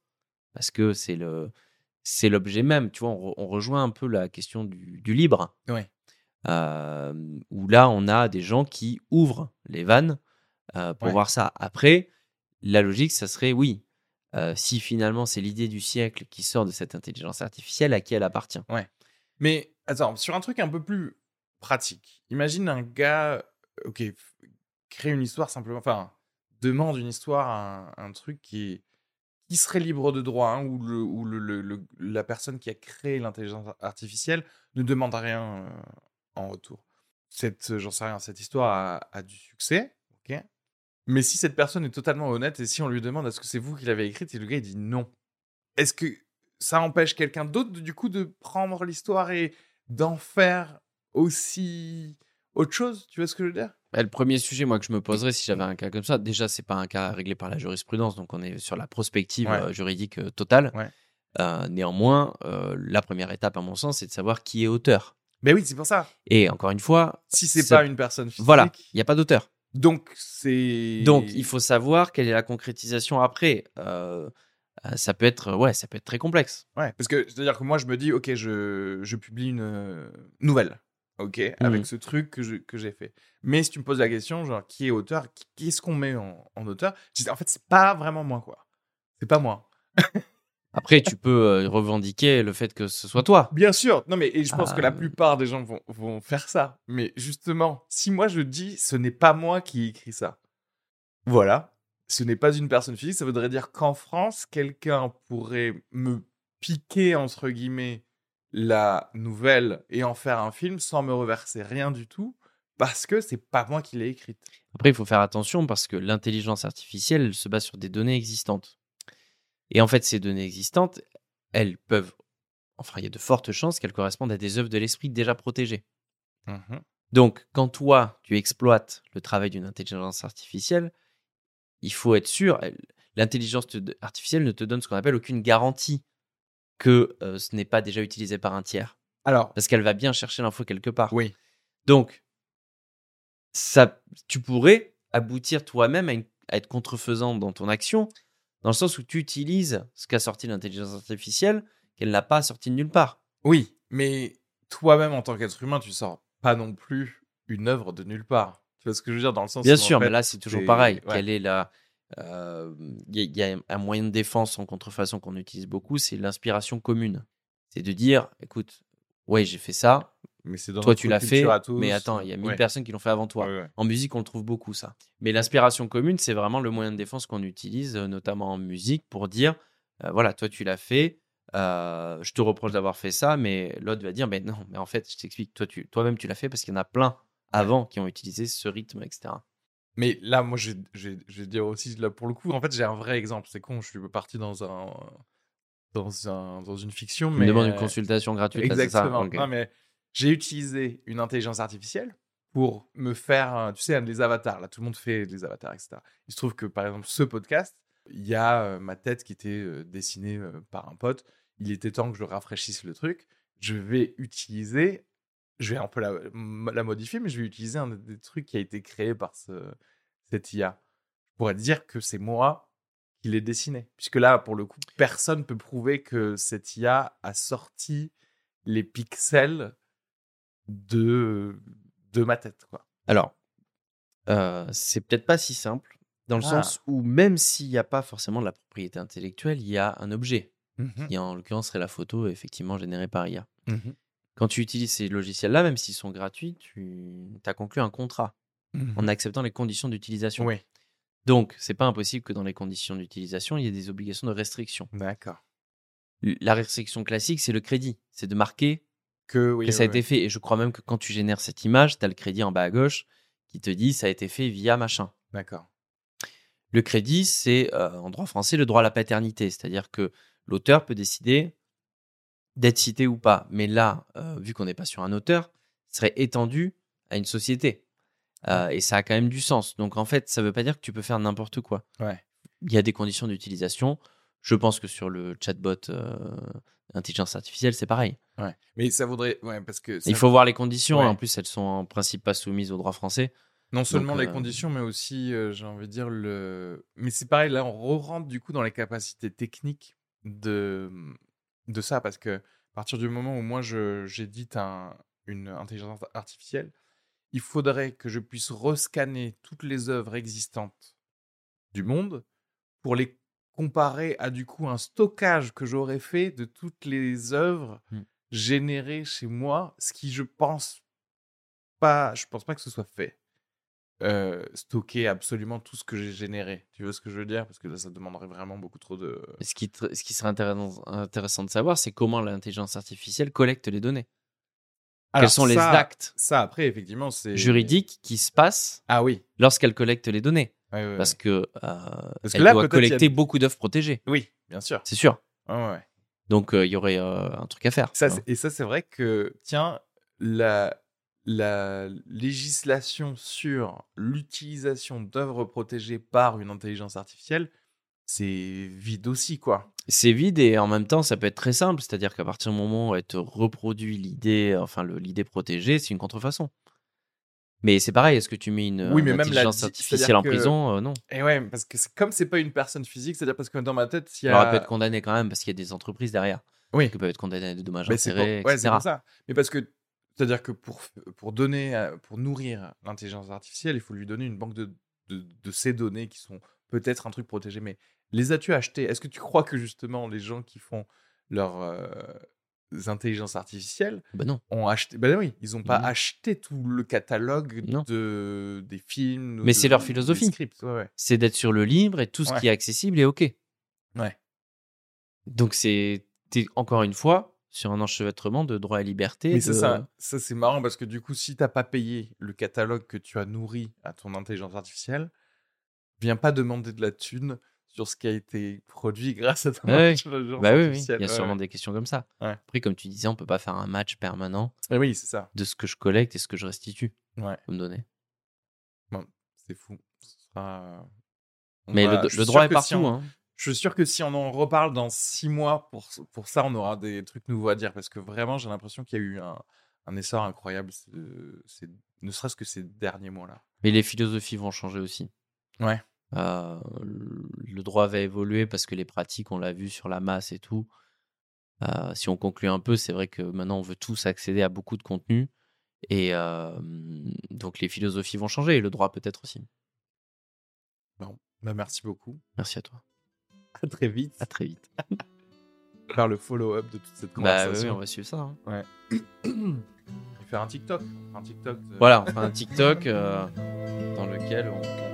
C: Parce que c'est le c'est l'objet même. Tu vois, on, re- on rejoint un peu la question du, du libre.
A: Ouais.
C: Euh, où là, on a des gens qui ouvrent les vannes euh, pour
A: Ouais.
C: voir ça. Après, la logique, ça serait oui. euh, si finalement c'est l'idée du siècle qui sort de cette intelligence artificielle, à qui elle appartient?
A: Mais attends, sur un truc un peu plus pratique, imagine un gars, ok, crée une histoire simplement, enfin, demande une histoire à un, un truc qui, est- qui serait libre de droit, hein, où, le, le, le- le- la personne qui a créé l'intelligence artificielle ne demande rien euh, en retour. Cette, euh, j'en sais rien, cette histoire a, a du succès, ok Mais si cette personne est totalement honnête et si on lui demande est-ce que c'est vous qui l'avez écrite et le gars il dit non, est-ce que ça empêche quelqu'un d'autre du coup de prendre l'histoire et d'en faire aussi autre chose? Tu vois ce que je veux dire?
C: Bah, Le premier sujet, moi, que je me poserais si j'avais un cas comme ça, déjà, c'est pas un cas réglé par la jurisprudence, donc on est sur la prospective
A: Ouais.
C: euh, juridique euh, totale.
A: Ouais.
C: Euh, néanmoins, la première étape, à mon sens, c'est de savoir qui est auteur.
A: Ben oui, c'est pour ça.
C: Et encore une fois,
A: Si c'est pas une personne physique,
C: voilà, il n'y a pas d'auteur.
A: donc c'est
C: Donc, il faut savoir quelle est la concrétisation après. Ça peut être, ouais, ça peut être très complexe.
A: Ouais, parce que c'est-à-dire que moi je me dis ok, je, je publie une nouvelle, ok, avec
C: Mhm.
A: ce truc que je- que j'ai fait. Mais si tu me poses la question, genre qui est auteur, qui- qu'est-ce qu'on met en, en auteur? Je dis, En fait, c'est pas vraiment moi quoi. C'est pas moi.
C: Après, tu peux euh, revendiquer le fait que ce soit toi.
A: Bien sûr, non mais et je pense que la
C: Ah.
A: plupart des gens vont, vont faire ça. Mais justement, si moi je dis ce n'est pas moi qui ai écrit ça, voilà, ce n'est pas une personne physique, ça voudrait dire qu'en France, quelqu'un pourrait me piquer entre guillemets la nouvelle et en faire un film sans me reverser rien du tout parce que c'est pas moi qui l'ai écrite.
C: Après, il faut faire attention parce que l'intelligence artificielle elle se base sur des données existantes. Et en fait, ces données existantes, elles peuvent, enfin, il y a de fortes chances qu'elles correspondent à des œuvres de l'esprit déjà protégées. Donc, quand toi, tu exploites le travail d'une intelligence artificielle, il faut être sûr, l'intelligence te- artificielle ne te donne ce qu'on appelle aucune garantie que euh, ce n'est pas déjà utilisé par un tiers.
A: Alors,
C: Parce qu'elle va bien chercher l'info quelque part.
A: oui,
C: Donc, ça, tu pourrais aboutir toi-même à, une- à être contrefaisant dans ton action, dans le sens où tu utilises ce qu'a sorti l'intelligence artificielle qu'elle n'a pas sorti de nulle part.
A: oui, mais toi-même en tant qu'être humain, tu sors pas non plus une œuvre de nulle part. Tu vois ce que je veux dire? Dans le sens
C: Bien
A: en
C: sûr, mais là, c'est toujours pareil.
A: ouais.
C: Quelle est la. Euh, Il y, a- il y a un moyen de défense en contrefaçon qu'on utilise beaucoup, c'est l'inspiration commune. C'est de dire, écoute, ouais, j'ai fait ça,
A: Mais c'est
C: toi tu l'as fait, mais attends, il y a mille
A: Ouais.
C: personnes qui l'ont fait avant toi.
A: Ouais, ouais.
C: En musique, on le trouve beaucoup, ça. Mais l'inspiration commune, c'est vraiment le moyen de défense qu'on utilise, euh, notamment en musique, pour dire euh, voilà, toi, tu l'as fait, euh, je te reproche d'avoir fait ça, mais l'autre va dire mais non, mais en fait, je t'explique, toi, tu, toi-même, tu l'as fait parce qu'il y en a plein avant qui ont utilisé ce rythme, etc.
A: Mais là, moi, je, vais dire aussi, là, pour le coup, en fait, j'ai un vrai exemple. C'est con, je suis parti dans un. Dans, un, dans une fiction, mais.
C: me demandes une consultation gratuite, là, c'est ça
A: Exactement.
C: Ok.
A: Non, mais j'ai utilisé une intelligence artificielle pour me faire, tu sais, les avatars. Là, tout le monde fait des avatars, etc. Il se trouve que, par exemple, ce podcast, il y a euh, ma tête qui était euh, dessinée euh, par un pote. Il était temps que je rafraîchisse le truc. Je vais utiliser, je vais un peu la, modifier, mais je vais utiliser un des trucs qui a été créé par ce, cette IA. Je pourrais dire que c'est moi qui l'ai dessiné. Puisque là, pour le coup, personne peut prouver que cette IA a sorti les pixels de, de ma tête. Quoi.
C: Alors, euh, c'est peut-être pas si simple, dans le
A: Ah.
C: sens où même s'il n'y a pas forcément de la propriété intellectuelle, il y a un objet, qui en l'occurrence serait la photo effectivement générée par IA. Quand tu utilises ces logiciels-là, même s'ils sont gratuits, tu as conclu un contrat en acceptant les conditions d'utilisation.
A: Oui,
C: Donc, c'est pas impossible que dans les conditions d'utilisation, il y ait des obligations de restriction.
A: d'accord.
C: La restriction classique, c'est le crédit. C'est de marquer
A: Que, oui,
C: que ça a
A: oui,
C: été fait. Et je crois même que quand tu génères cette image, tu as le crédit en bas à gauche qui te dit ça a été fait via machin.
A: D'accord.
C: Le crédit, c'est euh, en droit français le droit à la paternité, c'est-à-dire que l'auteur peut décider d'être cité ou pas. Mais là, euh, vu qu'on n'est pas sur un auteur, serait étendu à une société. Euh, et ça a quand même du sens. Donc en fait, ça ne veut pas dire que tu peux faire n'importe quoi.
A: Ouais.
C: Il y a des conditions d'utilisation. Je pense que sur le chatbot euh, intelligence artificielle, c'est pareil.
A: Ouais. Mais ça voudrait. Ouais, parce que. ça-
C: Il faut voir les conditions. En plus, elles sont en principe pas soumises au droit français.
A: Non seulement les
C: euh,
A: conditions, mais aussi, j'ai envie de dire, le. Mais c'est pareil, là, on re-rentre du coup dans les capacités techniques de, de ça, parce que à partir du moment où moi j'édite un, une intelligence artificielle, il faudrait que je puisse rescanner toutes les œuvres existantes du monde pour les comparer à du coup un stockage que j'aurais fait de toutes les œuvres
C: Mm.
A: générées chez moi, ce qui je pense pas, je pense pas que ce soit fait. Euh, stocker absolument tout ce que j'ai généré. Tu vois ce que je veux dire? Parce que là, ça demanderait vraiment beaucoup trop de.
C: Ce qui, ce qui serait intéressant, intéressant de savoir, c'est comment l'intelligence artificielle collecte les données.
A: Alors,
C: Quels sont les actes
A: Ça, après, effectivement, c'est.
C: juridiques qui se passent
A: Ah oui.
C: lorsqu'elle collecte les données. Parce que, euh,
A: Parce que
C: elle
A: là,
C: doit
A: a-
C: collecter beaucoup d'œuvres protégées.
A: Oui, bien sûr.
C: C'est sûr.
A: Ouais.
C: Donc, euh, il y aurait un truc à faire.
A: Ça,
C: hein.
A: et ça, c'est vrai que, tiens, la, la législation sur l'utilisation d'œuvres protégées par une intelligence artificielle, c'est vide aussi, quoi.
C: C'est vide et en même temps, ça peut être très simple. C'est-à-dire qu'à partir du moment où elle te reproduit l'idée, enfin l'idée protégée, c'est une contrefaçon. Mais c'est pareil, est-ce que tu mets une,
A: Oui,
C: une
A: même
C: intelligence artificielle en
A: que-
C: prison Euh, Non.
A: Et ouais, parce que comme c'est pas une personne physique, c'est-à-dire parce que dans ma tête, il y
C: Elle aurait
A: a.
C: pu être condamnée quand même parce qu'il y a des entreprises derrière
A: Oui.
C: qui peuvent être condamnées à des dommages
A: Mais c'est pour,
C: intérêts,
A: ouais, c'est
C: etc.
A: pour ça. Mais parce que, c'est-à-dire que pour, pour donner, pour nourrir l'intelligence artificielle, il faut lui donner une banque de, de, de ces données qui sont peut-être un truc protégé. Mais les as-tu achetées? Est-ce que tu crois que justement les gens qui font leurs euh, intelligences artificielles
C: Bah non.
A: ont acheté Ben oui, ils n'ont pas
C: Non.
A: acheté tout le catalogue
C: Non.
A: de, des films.
C: Mais
A: de-
C: c'est leur philosophie.
A: scripts, ouais, ouais.
C: C'est d'être sur le libre et tout ce
A: Ouais.
C: qui est accessible est OK.
A: Ouais.
C: Donc, c'est encore une fois sur un enchevêtrement de droit et liberté.
A: Mais ça,
C: de-
A: ça, ça, c'est marrant parce que du coup, si t'as pas payé le catalogue que tu as nourri à ton intelligence artificielle, viens pas demander de la thune sur ce qui a été produit grâce à ton
C: Ouais,
A: intelligence
C: Bah oui, oui,
A: artificielle.
C: il y a sûrement
A: ouais.
C: des questions comme ça.
A: Ouais.
C: Après, comme tu disais, on peut pas faire un match permanent
A: Eh oui, c'est ça.
C: de ce que je collecte et ce que je restitue
A: Ouais,
C: comme données.
A: bon, c'est fou. Ce sera- on
C: Mais le, droit est
A: si
C: partout.
A: on-
C: hein.
A: Je suis sûr que si on en reparle dans six mois, pour, pour ça, on aura des trucs nouveaux à dire. Parce que vraiment, j'ai l'impression qu'il y a eu un, un essor incroyable, ne serait-ce que ces derniers mois-là.
C: Mais les philosophies vont changer aussi.
A: Ouais.
C: Euh, le droit va évoluer parce que les pratiques, on l'a vu sur la masse et tout. Euh, si on conclut un peu, c'est vrai que maintenant on veut tous accéder à beaucoup de contenu. Et euh, donc les philosophies vont changer et le droit peut-être aussi.
A: Bon, bah merci beaucoup.
C: Merci à toi.
A: À très vite.
C: À très vite.
A: Faire le follow-up de toute cette
C: Bah oui,
A: conversation.
C: on va suivre ça. hein.
A: Et faire un TikTok. Un TikTok de-
C: Voilà, on fera un TikTok euh, dans lequel on,